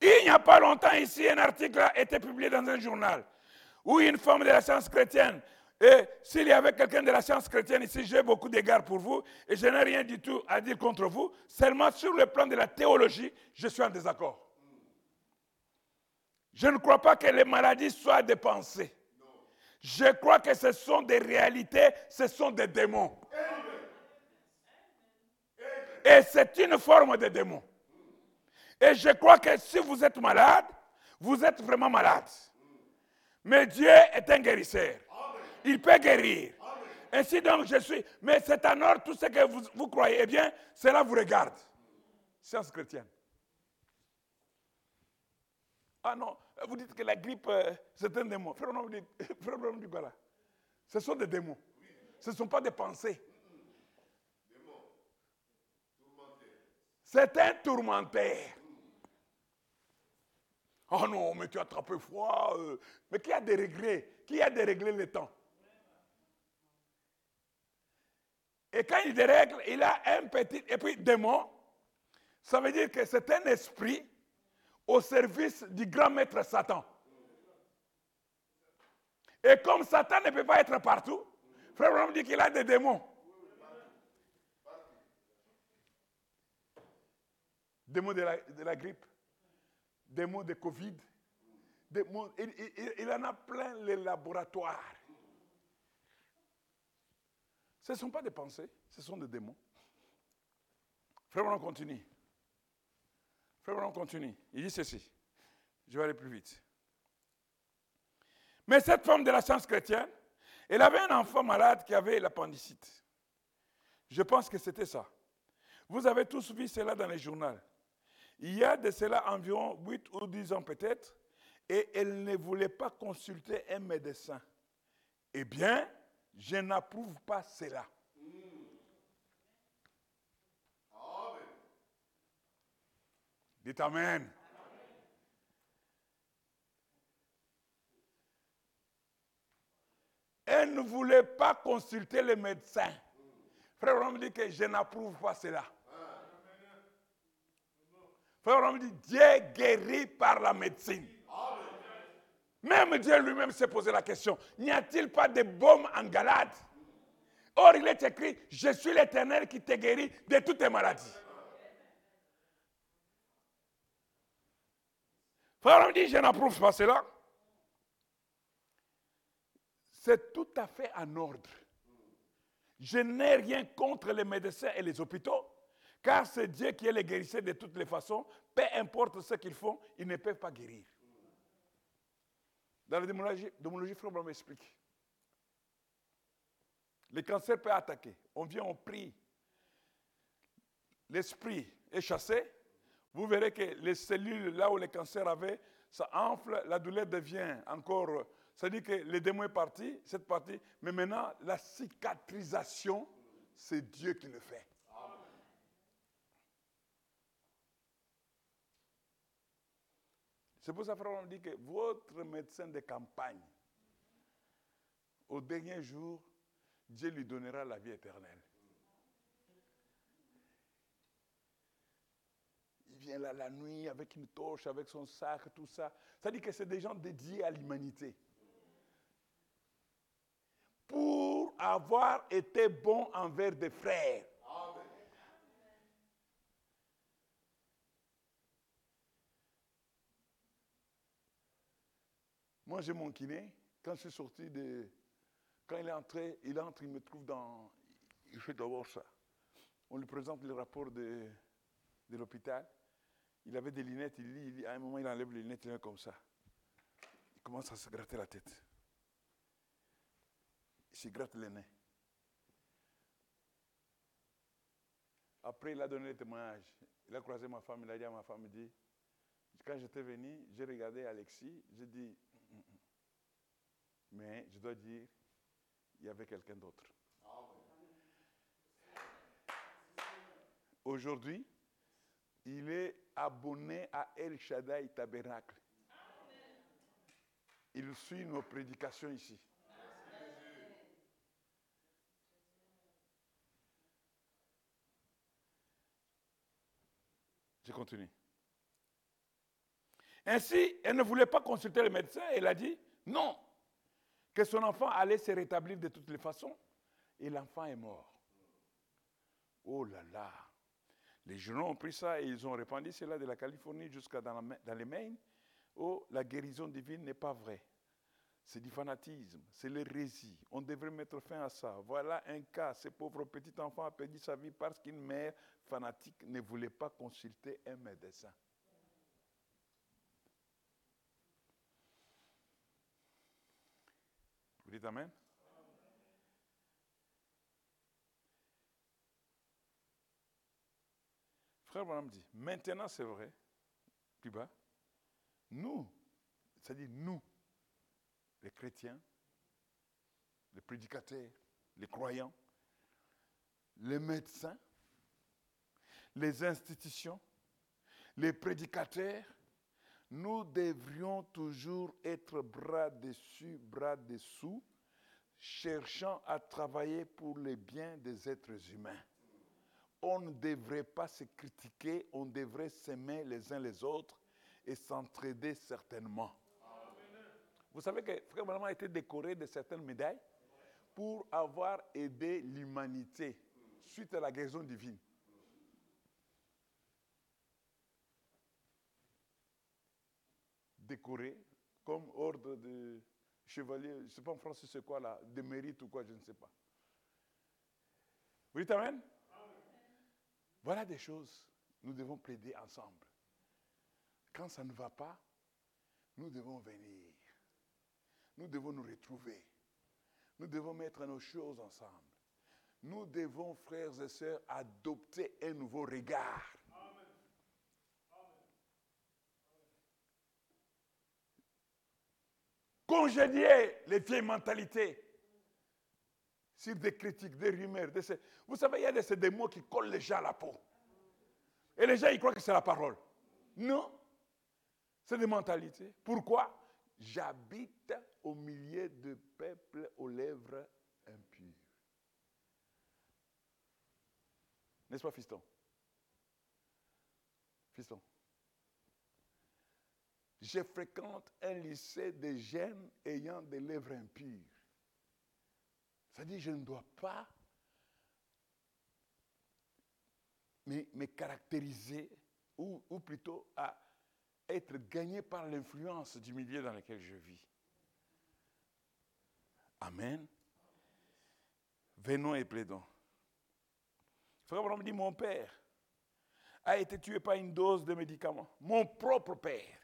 Il n'y a pas longtemps ici, un article a été publié dans un journal où une femme de la science chrétienne, et s'il y avait quelqu'un de la science chrétienne ici, j'ai beaucoup d'égards pour vous et je n'ai rien du tout à dire contre vous. Seulement sur le plan de la théologie, je suis en désaccord. Je ne crois pas que les maladies soient des pensées. Je crois que ce sont des réalités, ce sont des démons. Et c'est une forme de démon. Et je crois que si vous êtes malade, vous êtes vraiment malade. Mais Dieu est un guérisseur. Il peut guérir. Ainsi donc, je suis. Mais c'est en or tout ce que vous, vous croyez. Eh bien, cela vous regarde. Science chrétienne. Ah non, vous dites que la grippe, euh, c'est un démon. Frère, quoi Ce sont des démons. Ce ne sont pas des pensées. C'est un tourmenteur. Oh non, mais tu as attrapé froid. Euh. Mais qui a déréglé? Qui a déréglé le temps? Et quand il dérègle, il a un petit. Et puis, démon, ça veut dire que c'est un esprit au service du grand maître Satan. Et comme Satan ne peut pas être partout, Frère Abraham dit qu'il a des démons. Démons de la, de la grippe des mots de Covid. Des mots, il, en a plein les laboratoires. Ce ne sont pas des pensées, ce sont des démons. Frère, on continue. Frère, on continue. Il dit ceci. Je vais aller plus vite. Mais cette femme de la science chrétienne, elle avait un enfant malade qui avait l'appendicite. Je pense que c'était ça. Vous avez tous vu cela dans les journaux. Il y a de cela environ 8 ou 10 ans peut-être, et elle ne voulait pas consulter un médecin. Eh bien, je n'approuve pas cela. Dites Amen. Elle ne voulait pas consulter le médecin. Frère, on me dit que je n'approuve pas cela. Frère on dit, Dieu guérit par la médecine. Même Dieu lui-même s'est posé la question, n'y a-t-il pas de baume en Galade? Or, il est écrit, je suis l'Éternel qui te guérit de toutes tes maladies. Frère, on dit, je n'approuve pas cela. C'est tout à fait en ordre. Je n'ai rien contre les médecins et les hôpitaux, car c'est Dieu qui est le guérisseur de toutes les façons. Peu importe ce qu'ils font, ils ne peuvent pas guérir. Dans la démonologie, démonologie Frère m'explique. Le cancer peut attaquer. On vient, on prie. L'esprit est chassé. Vous verrez que les cellules, là où le cancer avait, ça enfle, la douleur devient encore. Ça dit que le démon est parti, cette partie. Mais maintenant, la cicatrisation, c'est Dieu qui le fait. C'est pour ça, frère, on dit que votre médecin de campagne, au dernier jour, Dieu lui donnera la vie éternelle. Il vient là la nuit avec une torche, avec son sac, tout ça. Ça dit que c'est des gens dédiés à l'humanité. Pour avoir été bon envers des frères. Moi, j'ai mon kiné. Quand je suis sorti de. Quand il est entré, il entre, il me trouve dans. Il fait d'abord ça. On lui présente le rapport de, l'hôpital. Il avait des lunettes, il lit. À un moment, il enlève les lunettes, il est comme ça. Il commence à se gratter la tête. Il se gratte le nez. Après, il a donné le témoignage. Il a croisé ma femme, il a dit à ma femme, il dit, quand j'étais venu, j'ai regardé Alexis, j'ai dit, mais je dois dire, il y avait quelqu'un d'autre. Aujourd'hui, il est abonné à El Shaddai Tabernacle. Il suit nos prédications ici. Je continue. Ainsi, elle ne voulait pas consulter le médecin. Elle a dit non, que son enfant allait se rétablir de toutes les façons. Et l'enfant est mort. Oh là là. Les journaux ont pris ça et ils ont répandu cela de la Californie jusqu'à dans, les Maines. Oh, la guérison divine n'est pas vraie. C'est du fanatisme, c'est l'hérésie. On devrait mettre fin à ça. Voilà un cas. Ce pauvre petit enfant a perdu sa vie parce qu'une mère fanatique ne voulait pas consulter un médecin. Amen? Frère Branham dit, maintenant c'est vrai, plus bas, nous, c'est-à-dire nous, les chrétiens, les prédicateurs, les croyants, les médecins, les institutions, les prédicateurs, nous devrions toujours être bras dessus, bras dessous, cherchant à travailler pour le bien des êtres humains. On ne devrait pas se critiquer, on devrait s'aimer les uns les autres et s'entraider certainement. Vous savez que Frère Branham a été décoré de certaines médailles pour avoir aidé l'humanité suite à la guérison divine. Décoré comme ordre de chevalier, je ne sais pas en français c'est quoi là, de mérite ou quoi, je ne sais pas. Vous dites Amen? Voilà des choses, nous devons plaider ensemble. Quand ça ne va pas, nous devons venir. Nous devons nous retrouver. Nous devons mettre nos choses ensemble. Nous devons, frères et sœurs, adopter un nouveau regard. Congédier les vieilles mentalités sur des critiques, des rumeurs. Vous savez, il y a des, des mots qui collent les gens à la peau. Et les gens, ils croient que c'est la parole. Non, c'est des mentalités. Pourquoi? J'habite au milieu de peuples aux lèvres impures. N'est-ce pas, fiston? Fiston je fréquente un lycée de jeunes ayant des lèvres impures. C'est-à-dire, je ne dois pas me, caractériser, ou, plutôt être gagné par l'influence du milieu dans lequel je vis. Amen. Venons et plaidons. Frère Abraham dit, mon père a été tué par une dose de médicaments. Mon propre père.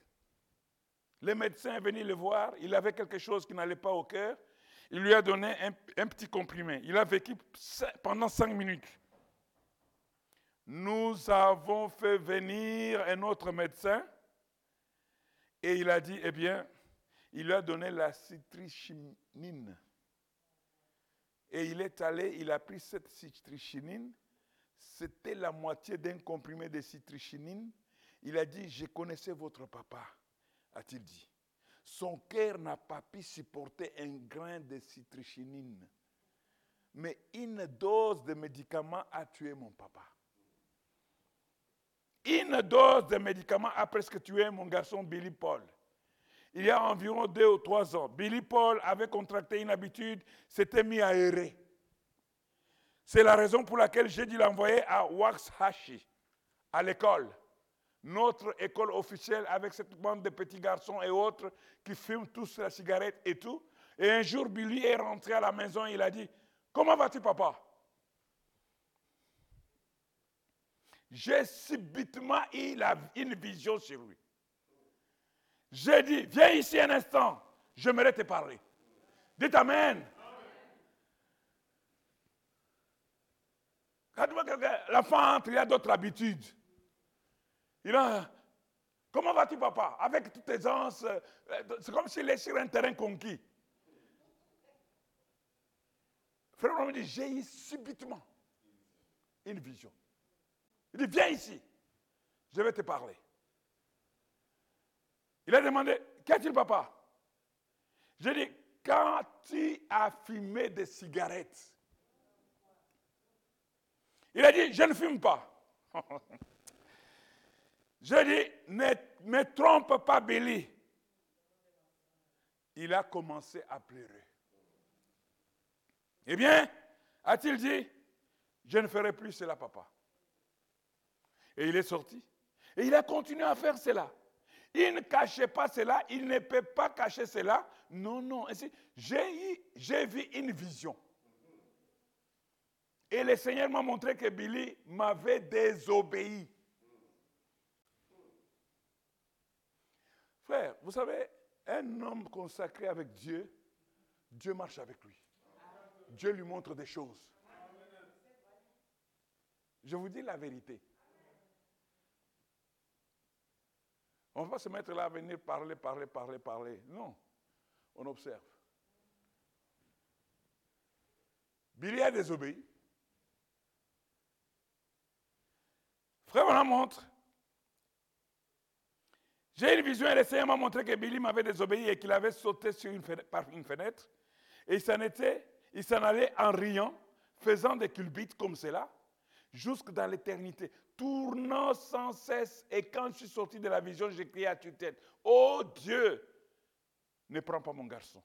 Le médecin est venu le voir, il avait quelque chose qui n'allait pas au cœur. Il lui a donné un, petit comprimé. Il a vécu pendant cinq minutes. Nous avons fait venir un autre médecin et il a dit, eh bien, il lui a donné la citrichinine. Et il est allé, il a pris cette citrichinine. C'était la moitié d'un comprimé de citrichinine. Il a dit, je connaissais votre papa, a-t-il dit. Son cœur n'a pas pu supporter un grain de citrichinine. Mais une dose de médicament a tué mon papa. Une dose de médicament a presque tué mon garçon Billy Paul. Il y a environ deux ou trois ans, Billy Paul avait contracté une habitude, s'était mis à errer. C'est la raison pour laquelle j'ai dû l'envoyer à Waxhashi, à l'école. Notre école officielle avec cette bande de petits garçons et autres qui fument tous la cigarette et tout. Et un jour, Billy est rentré à la maison, il a dit, comment vas-tu papa? J'ai subitement eu une vision sur lui. J'ai dit, viens ici un instant, j'aimerais te parler. Dites Amen. Quand l'enfant entre, il a d'autres habitudes. Il a, comment vas-tu papa? Avec toute aisance, euh, c'est comme s'il est sur un terrain conquis. Frère Branham dit, j'ai eu subitement une vision. Il dit, viens ici, je vais te parler. Il a demandé, a-t-il papa? J'ai dit, quand tu as fumé des cigarettes, il a dit, je ne fume pas. J'ai dit, ne me trompe pas, Billy. Il a commencé à pleurer. Eh bien, a-t-il dit, je ne ferai plus cela, papa. Et il est sorti. Et il a continué à faire cela. Il ne cachait pas cela, il ne peut pas cacher cela. Non, non. j'ai vu une vision. Et le Seigneur m'a montré que Billy m'avait désobéi. Frère, vous savez, un homme consacré avec Dieu, Dieu marche avec lui. Dieu lui montre des choses. Je vous dis la vérité. On ne va pas se mettre là à venir parler, parler, parler, parler. Non. On observe. Billy a désobéi. Frère, on la montre. J'ai une vision et le Seigneur m'a montré que Billy m'avait désobéi et qu'il avait sauté sur une fenêtre- par une fenêtre. Et il s'en allait en riant, faisant des culbites comme cela, jusque dans l'éternité, tournant sans cesse. Et quand je suis sorti de la vision, j'ai crié à tue-tête, Oh Dieu, ne prends pas mon garçon.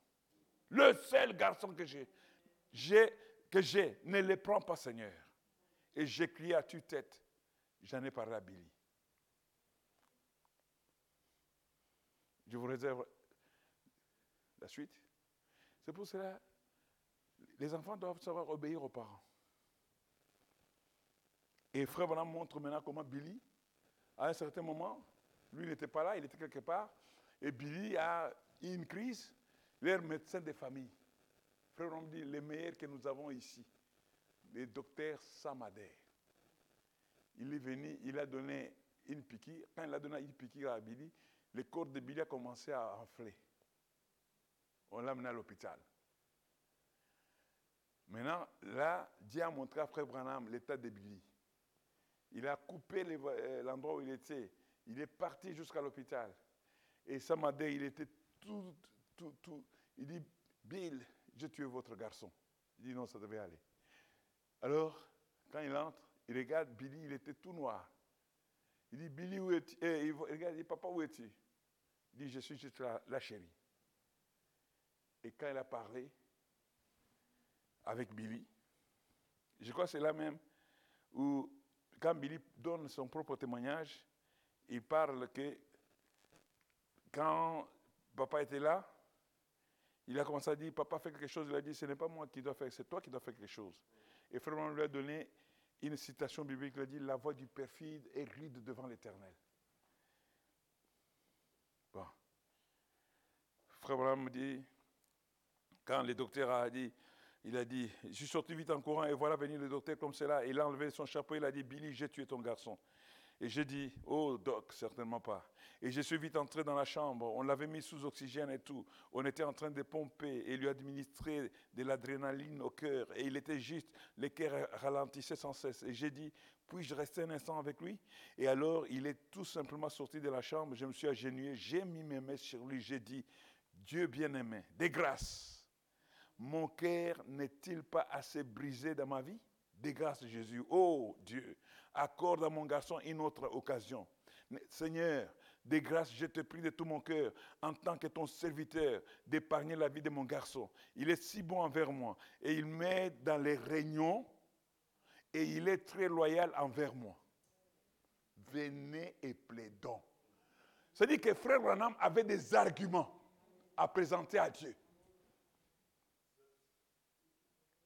Le seul garçon que j'ai, j'ai- que j'ai, ne le prends pas, Seigneur. Et j'ai crié à tue-tête, j'en ai parlé à Billy. Je vous réserve la suite. C'est pour cela, les enfants doivent savoir obéir aux parents. Et Frère Branham montre maintenant comment Billy, à un certain moment, lui n'était pas là, il était quelque part, et Billy a une crise, leur médecin de famille. Frère Branham dit, les meilleurs que nous avons ici, le docteur Samader. Il est venu, il a donné une piqûre. Quand il a donné une piqûre à Billy, le corps de Billy a commencé à enfler. On l'a amené à l'hôpital. Maintenant, là, Dieu a montré à Frère Branham l'état de Billy. Il a coupé les euh, l'endroit où il était. Il est parti jusqu'à l'hôpital. Et Samadé, il était tout, tout, tout. Il dit, Bill, j'ai tué votre garçon. Il dit, non, ça devait aller. Alors, quand il entre, il regarde Billy, il était tout noir. Il dit, Billy, où es-tu? Eh, il regarde, il dit, papa, où es-tu? Dit, je suis juste la, chérie. Et quand il a parlé avec Billy, je crois que c'est là même où quand Billy donne son propre témoignage, il parle que quand papa était là, il a commencé à dire, papa fait quelque chose, il a dit, ce n'est pas moi qui dois faire, c'est toi qui dois faire quelque chose. Et Frère lui a donné une citation biblique, il a dit, la voix du perfide est rude devant l'éternel. Bon. Frère Branham dit, quand le docteur a dit, il a dit, je suis sorti vite en courant et voilà venir le docteur comme cela. Il a enlevé son chapeau, il a dit, Billy, j'ai tué ton garçon. Et j'ai dit, oh doc, certainement pas. Et je suis vite entré dans la chambre, on l'avait mis sous oxygène et tout. On était en train de pomper et lui administrer de l'adrénaline au cœur. Et il était juste, le cœur ralentissait sans cesse. Et j'ai dit, puis-je rester un instant avec lui? Et alors, il est tout simplement sorti de la chambre, je me suis agenouillé, j'ai mis mes mains sur lui, j'ai dit, Dieu bien-aimé, des grâces mon cœur n'est-il pas assez brisé dans ma vie? Des grâces, Jésus. Oh Dieu, accorde à mon garçon une autre occasion. Seigneur, des grâces, je te prie de tout mon cœur, en tant que ton serviteur, d'épargner la vie de mon garçon. Il est si bon envers moi et il m'aide dans les réunions et il est très loyal envers moi. Venez et plaidons. C'est-à-dire que frère Branham avait des arguments à présenter à Dieu.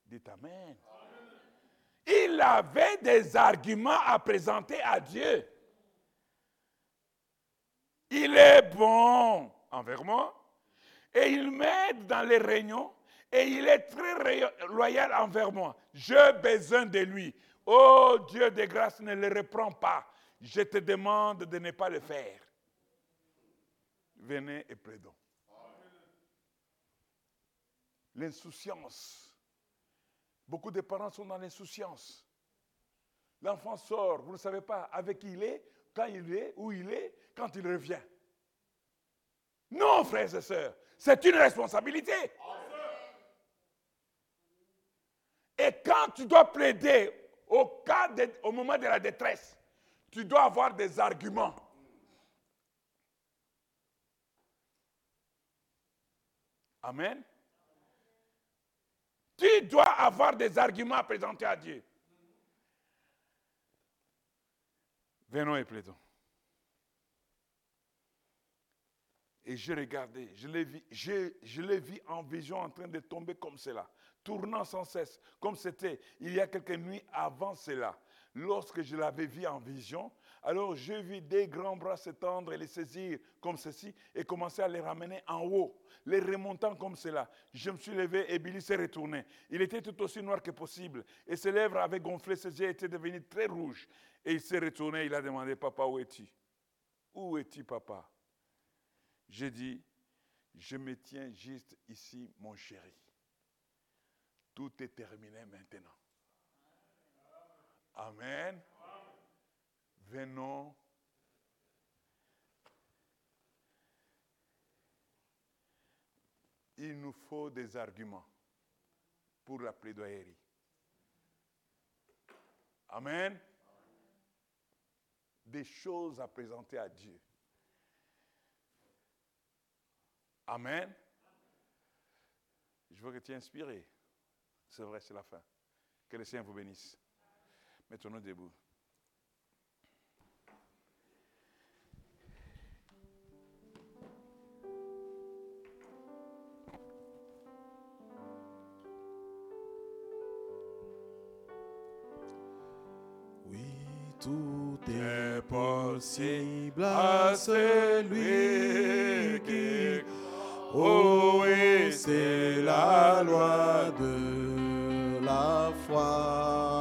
Dites Amen. Il avait des arguments à présenter à Dieu. Il est bon envers moi et il m'aide dans les réunions et il est très loyal envers moi. J'ai besoin de lui. Oh Dieu de grâce, ne le reprends pas. Je te demande de ne pas le faire. Venez et plaidons. L'insouciance Beaucoup de parents sont dans l'insouciance. L'enfant sort, vous ne savez pas avec qui il est, quand il est, où il est, quand il revient. Non, frères et sœurs, c'est une responsabilité. Et quand tu dois plaider au, moment de la détresse, tu dois avoir des arguments. Amen. Tu dois avoir des arguments à présenter à Dieu. Venons et plaidons. Et j'ai regardé, je l'ai vu, je, je l'ai vu en vision en train de tomber comme cela, tournant sans cesse, comme c'était il y a quelques nuits avant cela. Lorsque je l'avais vu en vision, alors j'ai vu des grands bras s'étendre et les saisir comme ceci et commencer à les ramener en haut, les remontant comme cela. Je me suis levé et Billy s'est retourné. Il était tout aussi noir que possible et ses lèvres avaient gonflé, ses yeux étaient devenus très rouges. Et il s'est retourné, il a demandé, papa, où es-tu? Où es-tu, papa J'ai dit, je me tiens juste ici, mon chéri. Tout est terminé maintenant. Amen venons il nous faut des arguments pour la plaidoyerie. Amen. Des choses à présenter à Dieu. Amen. Je veux que tu es inspiré. C'est vrai, c'est la fin. Que le Seigneur vous bénisse. Mettons-nous debout. Est possible à celui qui... Oh oui, c'est la loi de la foi.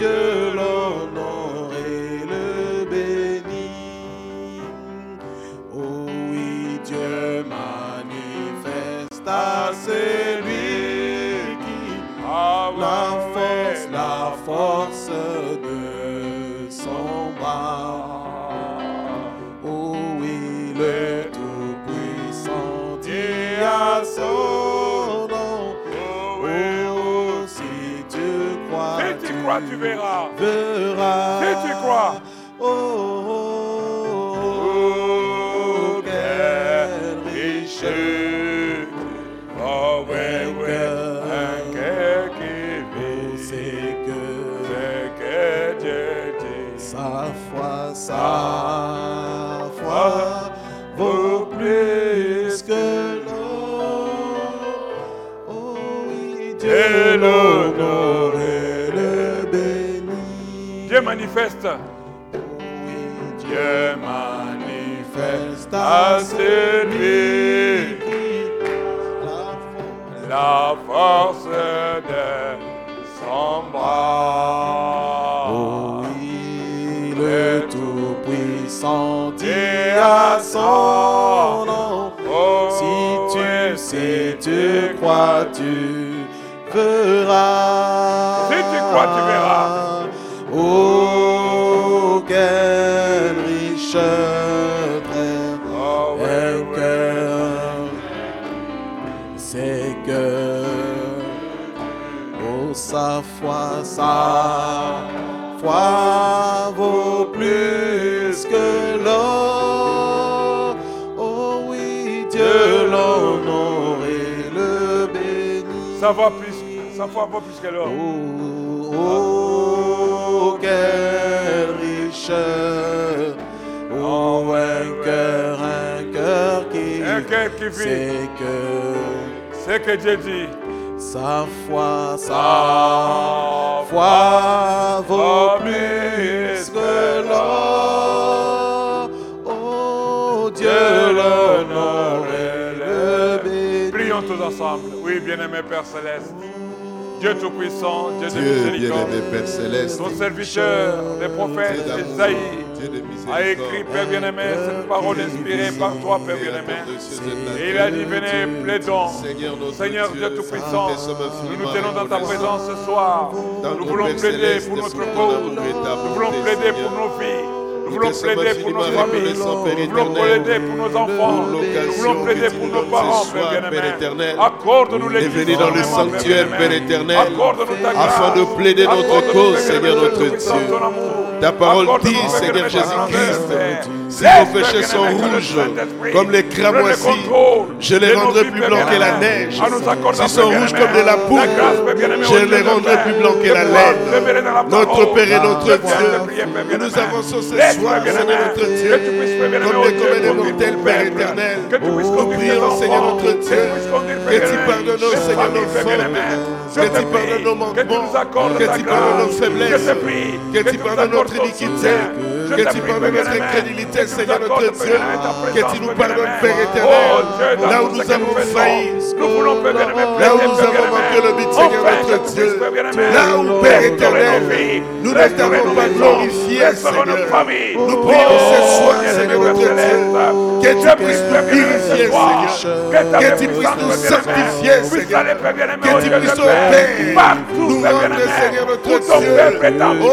Dieu Oh, oh, quelle richesse. Oh, un cœur, un cœur qui, Un cœur qui vit. c'est que C'est que Dieu dit. sa foi, sa foi vaut plus que l'or. Oh, Dieu l'honore et le. Prions tous ensemble. Oui, bien-aimé Père Céleste. Dieu Tout-Puissant, Dieu de miséricorde. Ton serviteur, le prophète Dieu d'amour, Isaïe, a écrit, Père bien-aimé, cette parole inspirée par toi, Père bien-aimé. Et il a dit, venez, plaidons. Seigneur, Dieu Tout-Puissant, nous nous tenons dans ta présence ce soir. Nous voulons plaider pour notre cause. Nous voulons plaider pour nos vies. Nous voulons plaider pour nos familles. Nous voulons plaider pour nos enfants. Nous voulons plaider pour nos parents, Père bien-aimé. Père éternel. Accorde-nous les venez dans le sanctuaire, Père éternel, afin de plaider notre cause, Seigneur notre Dieu. Ta parole dit, Seigneur Jésus-Christ. Si vos péchés sont que rouges, comme les cramoisis, je les rendrai plus blancs que la neige. S'ils sont rouges comme de la poudre, je les rendrai plus blancs que la laine. Notre. Père et notre Dieu, Père nous avançons ce soir, Seigneur notre Dieu, que comme des conduire mortels, Père éternel. Que Nous prions, Seigneur notre Que Dieu, que tu pardonnes, Seigneur, nos fautes, que tu pardonnes nos que manquements, que tu pardonnes nos faiblesses, que tu pardonnes notre iniquité, que tu pardonnes notre incrédulité, Seigneur notre Dieu, que tu nous pardonnes. Père Oh éternel, là où nous avons failli, là où nous avons manqué le but, Seigneur notre Dieu, là où, Père éternel, nous ne t'avons pas glorifié, Seigneur. Nous prions Oh, ce soir, Seigneur notre Dieu, que tu puisses nous purifier, Seigneur. que tu puisses nous sanctifier, Seigneur. Que tu puisses, oh Père, nous rendre, Seigneur, notre Dieu. Oh,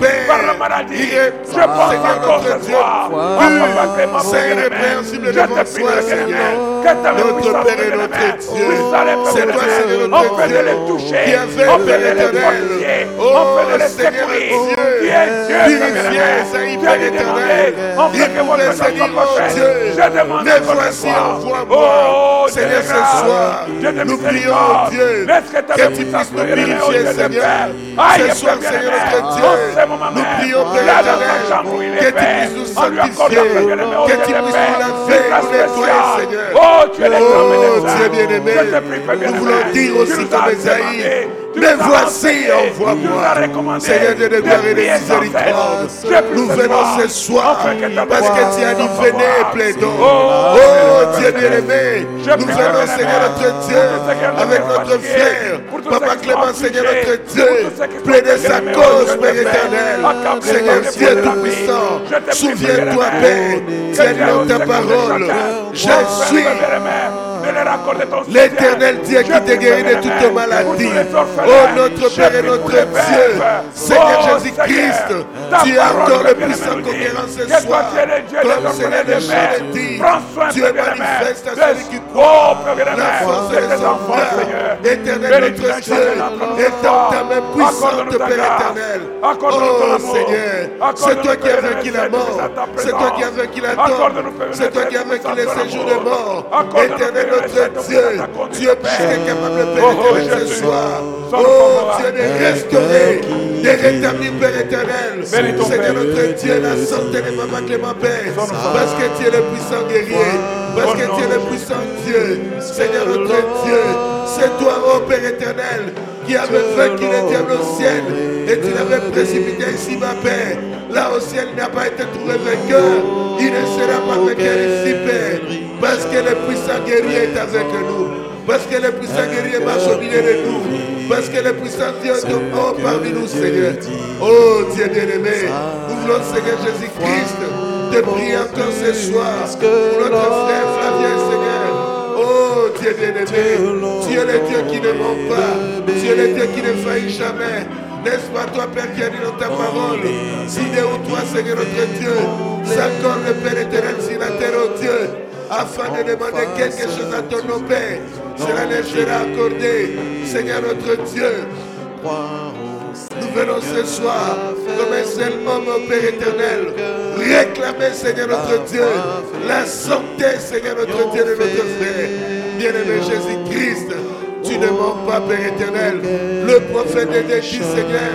Père, par Je pense Seigneur encore notre ce Dieu. soir. Foi. Oh, Papa Clément, Seigneur, bien-aimé. répréhensible Je devant toi, Seigneur. que ta Notre Père et notre Dieu. C'est toi. Seigneur, On notre de Dieu, les qui a fait, On peut Père de les éternel. fortifier. Oh, de les Seigneur. Dieu. Est bien-aimé. Seigneur, Tu as Père dit éternel. demander. On fait que votre Il soit oh fait. Dieu. Mais voici, envoie-moi. Oh, Seigneur, ce de soir, de nous prions. Dieu, que tu puisses nous purifier, de Seigneur. Ce soir, Seigneur notre Dieu, mon nous prions, Père éternel, où il est que tu fait. puisses nous On lui accorde sanctifier, la bien-aimé, oh que Dieu de paix. spéciale. Oh, tu es le grand Oh, bien-aimé, Je te prie, Père nous bien-aimé. voulons dire aussi comme Esaïe, mais voici, envoie-moi. Seigneur Dieu de gloire et de miséricorde, nous venons ce soir parce que tu as dit venez et plaidons. Oh, Oh Dieu bien-aimé, nous Père Seigneur notre Dieu avec notre frère, Papa Clément Seigneur notre Dieu, plaider sa oh cause Père éternel. Seigneur Dieu Tout-Puissant, souviens-toi Père aies ta parole, je Oh, suis L'éternel Dieu qui Je t'est prie, guéri de Père toute bien-aimé, maladie. pour tous les orphelins. Oh notre Père et notre Dieu. Seigneur Oh, Jésus-Christ, tu es encore le puissant conquérant ce soir. le Comme de de paix. Jean dit, manifeste à celui qui Oh, croit. Bien-aimé, La force de son frère, éternel notre Dieu, dans ta main puissante, Père éternel. Oh. Seigneur, c'est toi qui as vaincu la mort, c'est toi qui as vaincu la tombe, c'est toi qui as vaincu les séjours de mort. Éternel notre Dieu, ta conduite tu es de plus paix. que capable, Oh, oh, éternel, ce soir. Oh. Dieu, de restaurer, de rétablir, Père éternel. Seigneur notre Dieu, la santé de Maman Clément Père, parce que tu es le puissant guerrier, parce que tu es le puissant Dieu. Seigneur notre Dieu, c'est toi, oh Père éternel, qui avait vaincu les diables au ciel et tu l'avais précipité ici, ma Père. Là au ciel, il n'a pas été trouvé vainqueur. Il ne sera pas vainqueur ici, Père, parce que le puissant guerrier est avec nous. Parce que le puissant guerrier marche au milieu de nous. Parce que le puissant Dieu est au- parmi nous, Seigneur. Oh Dieu bien-aimé, nous voulons, Seigneur Jésus-Christ, te prier encore ce soir pour notre frère Flavien, Dieu bien-aimé, tu es le Dieu qui ne ment pas. Tu es le Dieu qui ne faillit jamais. N'est-ce pas toi, Père, qui a dit dans ta parole Si ou toi, Seigneur notre Dieu, s'accorde le Père éternel sur la terre, oh Dieu, afin de demander quelque chose à ton nom, Père, cela ne sera accordé. Seigneur notre Dieu, nous venons ce soir, comme un seul homme, au Père éternel, réclamer, Seigneur notre Dieu, la santé, Seigneur notre Dieu, de notre frère. Bien-aimé Jésus-Christ, tu ne mens pas, Père éternel. Le prophète Dieu dit, Seigneur,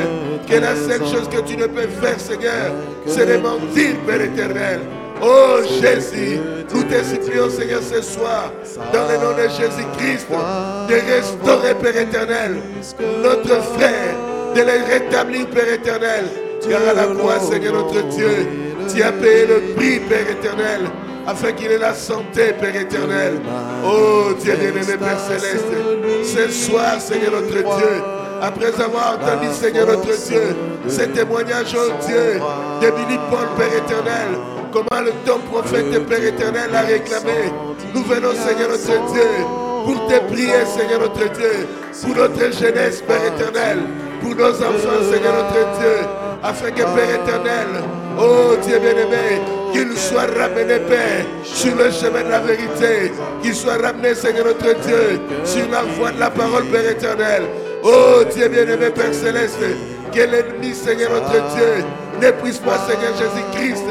que la seule chose que tu ne peux faire, Seigneur, c'est de mentir, Père éternel. Oh Jésus, nous te supplions Seigneur ce soir, dans le nom de Jésus-Christ, de restaurer Père éternel, notre frère, de le rétablir Père éternel, car à la croix Seigneur notre Dieu, tu as payé le prix Père éternel, afin qu'il ait la santé Père éternel. Oh Dieu bien-aimé Père céleste, ce soir Seigneur notre Dieu, après avoir entendu, Seigneur notre Dieu, ce témoignage, oh Dieu, de Billy Paul, Père éternel, comment le ton prophète, Père éternel, a réclamé. Nous venons, Seigneur notre Dieu, pour te prier, Seigneur notre Dieu, pour notre jeunesse, Père éternel, pour nos enfants, Seigneur notre Dieu, afin que, Père éternel, oh Dieu bien-aimé, qu'il soit ramené, Père, sur le chemin de la vérité, qu'il soit ramené, Seigneur notre Dieu, sur la voie de la parole, Père éternel. Oh Dieu bien-aimé, Père céleste, que l'ennemi, Seigneur notre Dieu, ne puisse pas, Seigneur Jésus-Christ,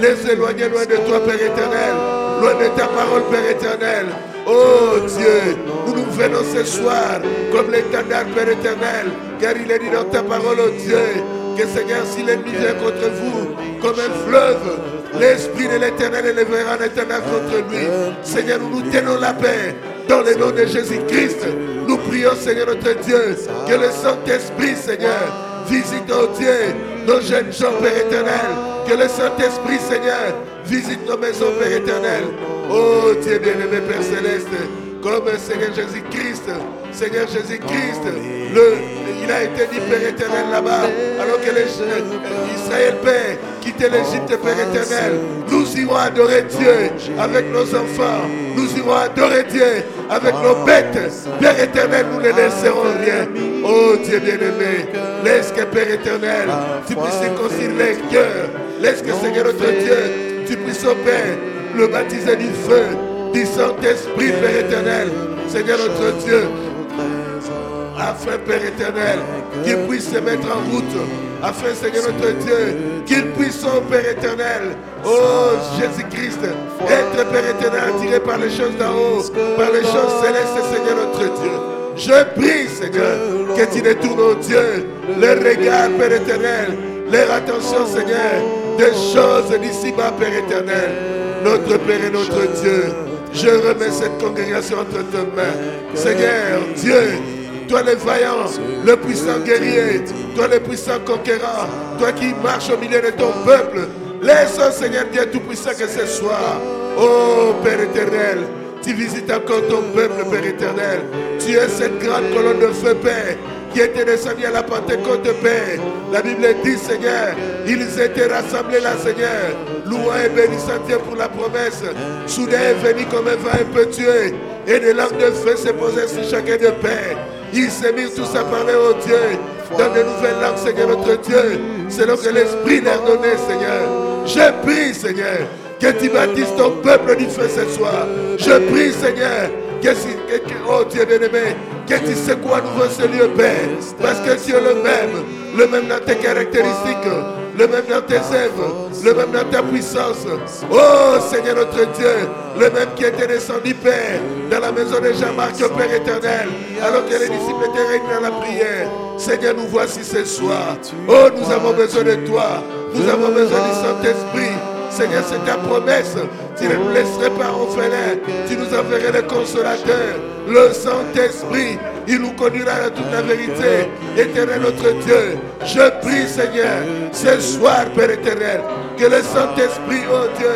les éloigner loin de toi, Père éternel, loin de ta parole, Père éternel. Oh Dieu, nous nous venons ce soir comme l'éternel, Père éternel, car il est dit dans ta parole, oh Dieu, que Seigneur, si l'ennemi vient contre vous comme un fleuve, l'Esprit de l'éternel élèvera un éternel contre lui. Seigneur, nous nous tenons la paix dans le nom de Jésus-Christ. Nous prions, Seigneur notre Dieu, que le Saint-Esprit, Seigneur, visite, oh Dieu, nos jeunes gens, Père éternel. Que le Saint-Esprit, Seigneur, visite nos maisons, Père éternel. Oh Dieu bien-aimé, Père céleste, comme Seigneur Jésus-Christ, Seigneur Jésus-Christ, il a été dit, Père éternel, là-bas, alors que les, Israël, Père, quittait l'Égypte, Père éternel. Nous irons adorer Dieu avec nos enfants. Nous irons adorer Dieu avec nos bêtes. Père éternel, nous ne laisserons rien. Oh Dieu bien-aimé, laisse que Père éternel, tu puisses circoncire les cœurs, Laisse que, Seigneur notre Dieu, tu puisses, oh Père, le baptiser du feu, du Saint-Esprit, Père éternel. Seigneur notre Dieu, afin, Père éternel, qu'il puisse se mettre en route, afin, Seigneur notre Dieu, qu'il puisse, oh Père éternel, oh Jésus-Christ, être, Père éternel, attiré par les choses d'en haut, par les choses célestes, Seigneur notre Dieu. Je prie, Seigneur, que tu détournes, oh Dieu, le regard, Père éternel, leur attention, Seigneur, des choses d'ici-bas, Père éternel, notre Père et notre Dieu. Je remets cette congrégation entre tes mains. Seigneur, Dieu, toi le vaillant, le puissant guerrier, toi le puissant conquérant, toi qui marches au milieu de ton peuple, laisse, Seigneur Dieu Tout-Puissant, que ce soit, oh Père éternel, tu visites encore ton peuple, Père éternel. Tu es cette grande colonne de feu, Père, qui était descendu à la Pentecôte, Père. La Bible dit, Seigneur, ils étaient rassemblés là, Seigneur, louant et bénissant Dieu pour la promesse. Soudain est venu comme un vent tué, et des langues de feu se posaient sur chacun de Père. Ils s'est mis tous à parler au Dieu, dans de nouvelles langues, Seigneur notre Dieu, selon que l'Esprit leur donnait, Seigneur. Je prie, Seigneur, que tu baptises ton peuple du feu ce soir. Je prie, Seigneur, que, que, oh Dieu bien-aimé, que tu secoues à nouveau ce lieu, Père, parce que tu es le même, le même dans tes caractéristiques, le même dans tes œuvres, le même dans ta puissance. Oh Seigneur notre Dieu, le même qui était descendu, Père, dans la maison de Jean-Marc, Père éternel, alors que les disciples étaient réunis dans la prière. Seigneur, nous voici ce soir. Oh, nous avons besoin de toi. Nous avons besoin du Saint-Esprit. Seigneur, c'est ta promesse. Tu ne nous laisserais pas orphelins. Tu nous enverrais le consolateur, le Saint-Esprit. Il nous conduira à toute la vérité. Éternel notre Dieu, je prie, Seigneur, ce soir, Père éternel, que le Saint-Esprit, oh Dieu,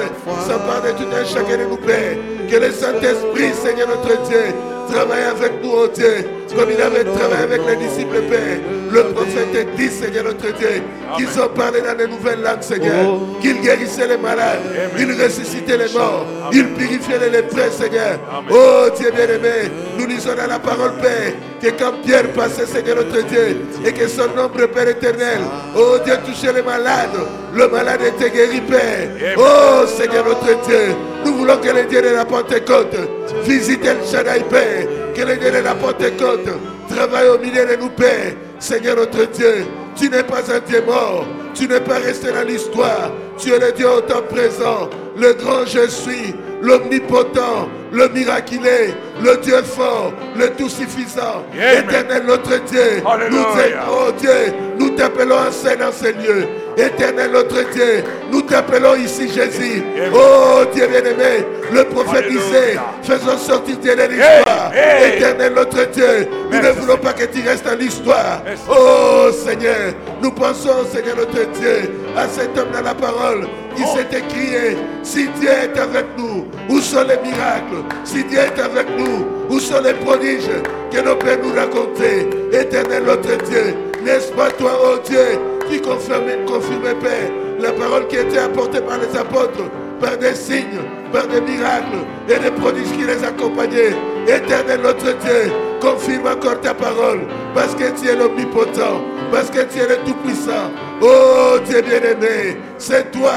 s'empare de tout un chacun de nous, Père. Que le Saint-Esprit, Seigneur notre Dieu, travaille avec nous, oh Dieu, comme il avait travaillé avec les disciples, Père. Le prophète dit, Seigneur notre Dieu, qu'ils ont parlé dans de nouvelles langues, Seigneur, qu'ils guérissaient les malades, qu'ils ressuscitaient les morts, ils purifiaient les lépreux, Seigneur. Oh Dieu bien-aimé, nous lisons dans la parole, Père, que quand Pierre passait, Seigneur notre Dieu, et que son nombre, Père éternel, oh Dieu, touchait les malades, le malade était guéri, Père. Oh Seigneur notre Dieu, nous voulons que les dieux de la Pentecôte visite le Shaddai, Père, que les de la Pentecôte travaillent au milieu de nous, Père. Seigneur notre Dieu, tu n'es pas un Dieu mort, tu n'es pas resté dans l'histoire, tu es le Dieu au temps présent, le grand je suis, l'omnipotent, le miraculé, le Dieu fort, le tout suffisant, éternel notre Dieu. Nous oh Dieu, nous t'appelons en scène dans ces lieux. Éternel notre Dieu, nous t'appelons ici Jésus. Oh Dieu bien-aimé, le prophète disait, faisons sortir Dieu de l'histoire. Éternel notre Dieu, nous ne voulons pas que tu restes dans l'histoire. Oh Seigneur, nous pensons Seigneur notre Dieu à cet homme dans la parole qui oh. s'est écrié, si Dieu est avec nous, où sont les miracles? Si Dieu est avec nous, où sont les prodiges que nos pères nous racontaient? Éternel notre Dieu, n'est-ce pas toi, oh Dieu, qui confirme, confirme, Père, la parole qui était apportée par les apôtres, par des signes, par des miracles et des prodiges qui les accompagnaient. Éternel notre Dieu, confirme encore ta parole, parce que tu es l'omnipotent, parce que tu es le Tout-Puissant. Oh Dieu bien-aimé, c'est toi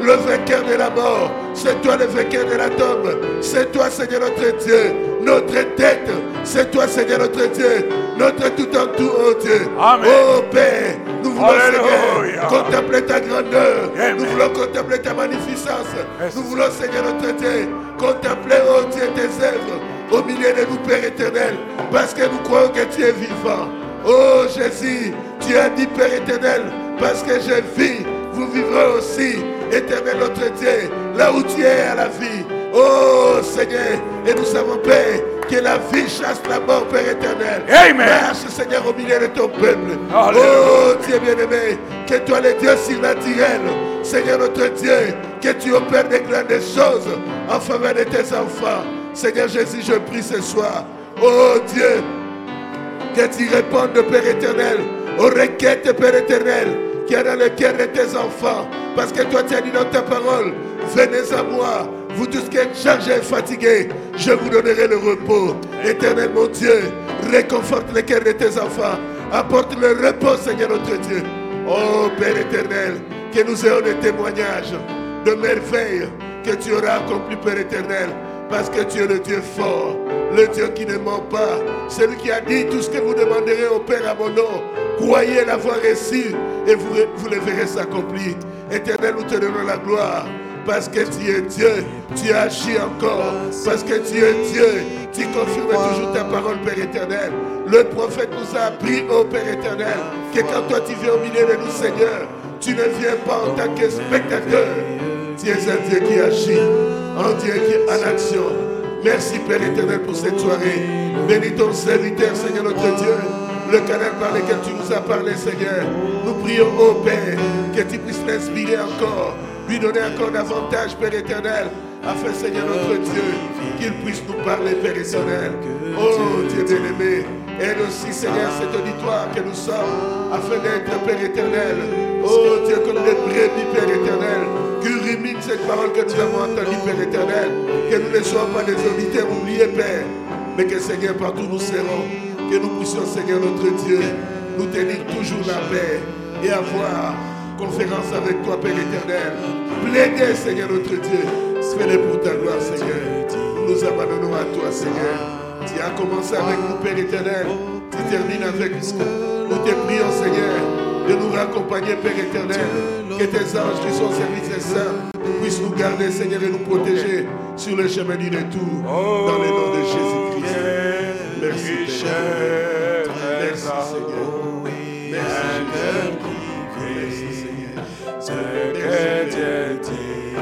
le vainqueur de la mort, c'est toi le vainqueur de la tombe, c'est toi Seigneur notre Dieu, notre tête, c'est toi Seigneur notre Dieu, notre tout en tout, oh Dieu. Oh Père, nous voulons Seigneur contempler ta grandeur, nous voulons contempler ta magnificence, nous voulons Seigneur notre Dieu contempler, oh Dieu, tes œuvres au milieu de nous, Père éternel, parce que nous croyons que tu es vivant. Oh Jésus, tu as dit, Père éternel, parce que je vis, vous vivrez aussi, éternel notre Dieu, là où tu es à la vie. Oh Seigneur, et nous savons, Père, que la vie chasse la mort, Père éternel. Amen. Marche, Seigneur, au milieu de ton peuple. Oh Dieu bien-aimé, que toi, le Dieu surnaturel, Seigneur notre Dieu, que tu opères des grandes choses en faveur de tes enfants. Seigneur Jésus, je prie ce soir. Oh Dieu, que tu répondes, Père éternel, aux requêtes, Père éternel, qui est dans le cœur de tes enfants. Parce que toi, tu as dit dans ta parole, venez à moi, vous tous qui êtes chargés et fatigués, je vous donnerai le repos. Éternel, mon Dieu, réconforte le cœur de tes enfants. Apporte le repos, Seigneur notre Dieu. Oh Père éternel, que nous ayons des témoignages de merveilles que tu auras accompli, Père éternel, parce que tu es le Dieu fort, le Dieu qui ne ment pas, celui qui a dit tout ce que vous demanderez au Père à mon nom. Croyez l'avoir reçu et vous, vous le verrez s'accomplir. Éternel, nous te donnons la gloire. Parce que tu es Dieu, tu agis encore. Parce que tu es Dieu, tu confirmes toujours ta parole, Père éternel. Le prophète nous a appris, ô Père éternel, que quand toi tu viens au milieu de nous, Seigneur, tu ne viens pas en tant que spectateur. Tu es un Dieu qui agit, un Dieu qui est en action. Merci, Père éternel, pour cette soirée. Bénis ton serviteur, Seigneur notre Dieu le canal par lequel tu nous as parlé, Seigneur. Nous prions, ô Père, que tu puisses l'inspirer encore, lui donner encore davantage, Père éternel, afin, Seigneur notre Dieu, qu'il puisse nous parler, Père éternel. Oh Dieu bien-aimé, aide aussi, Seigneur, cet auditoire que nous sommes, afin d'être, Père éternel. Oh Dieu, comme des brebis, Père éternel, cette parole que nous avons entendue, Père éternel, que nous ne soyons pas des auditeurs oubliés, Père, mais que, Seigneur, partout nous serons que nous puissions, Seigneur notre Dieu, nous tenir toujours la paix et avoir conférence avec toi, Père éternel. Plaider, Seigneur notre Dieu. Fais-le pour ta gloire, Seigneur. Nous abandonnons à toi, Seigneur. Tu as commencé avec nous, Père éternel. Tu termines avec nous. Nous te prions, Seigneur, de nous raccompagner, Père éternel. Que tes anges qui sont des saints puissent nous garder, Seigneur, et nous protéger sur le chemin du retour. Dans le nom de Jésus-Christ. Merci, Père. Merci, Seigneur. Merci, Seigneur. Ce que Dieu dit,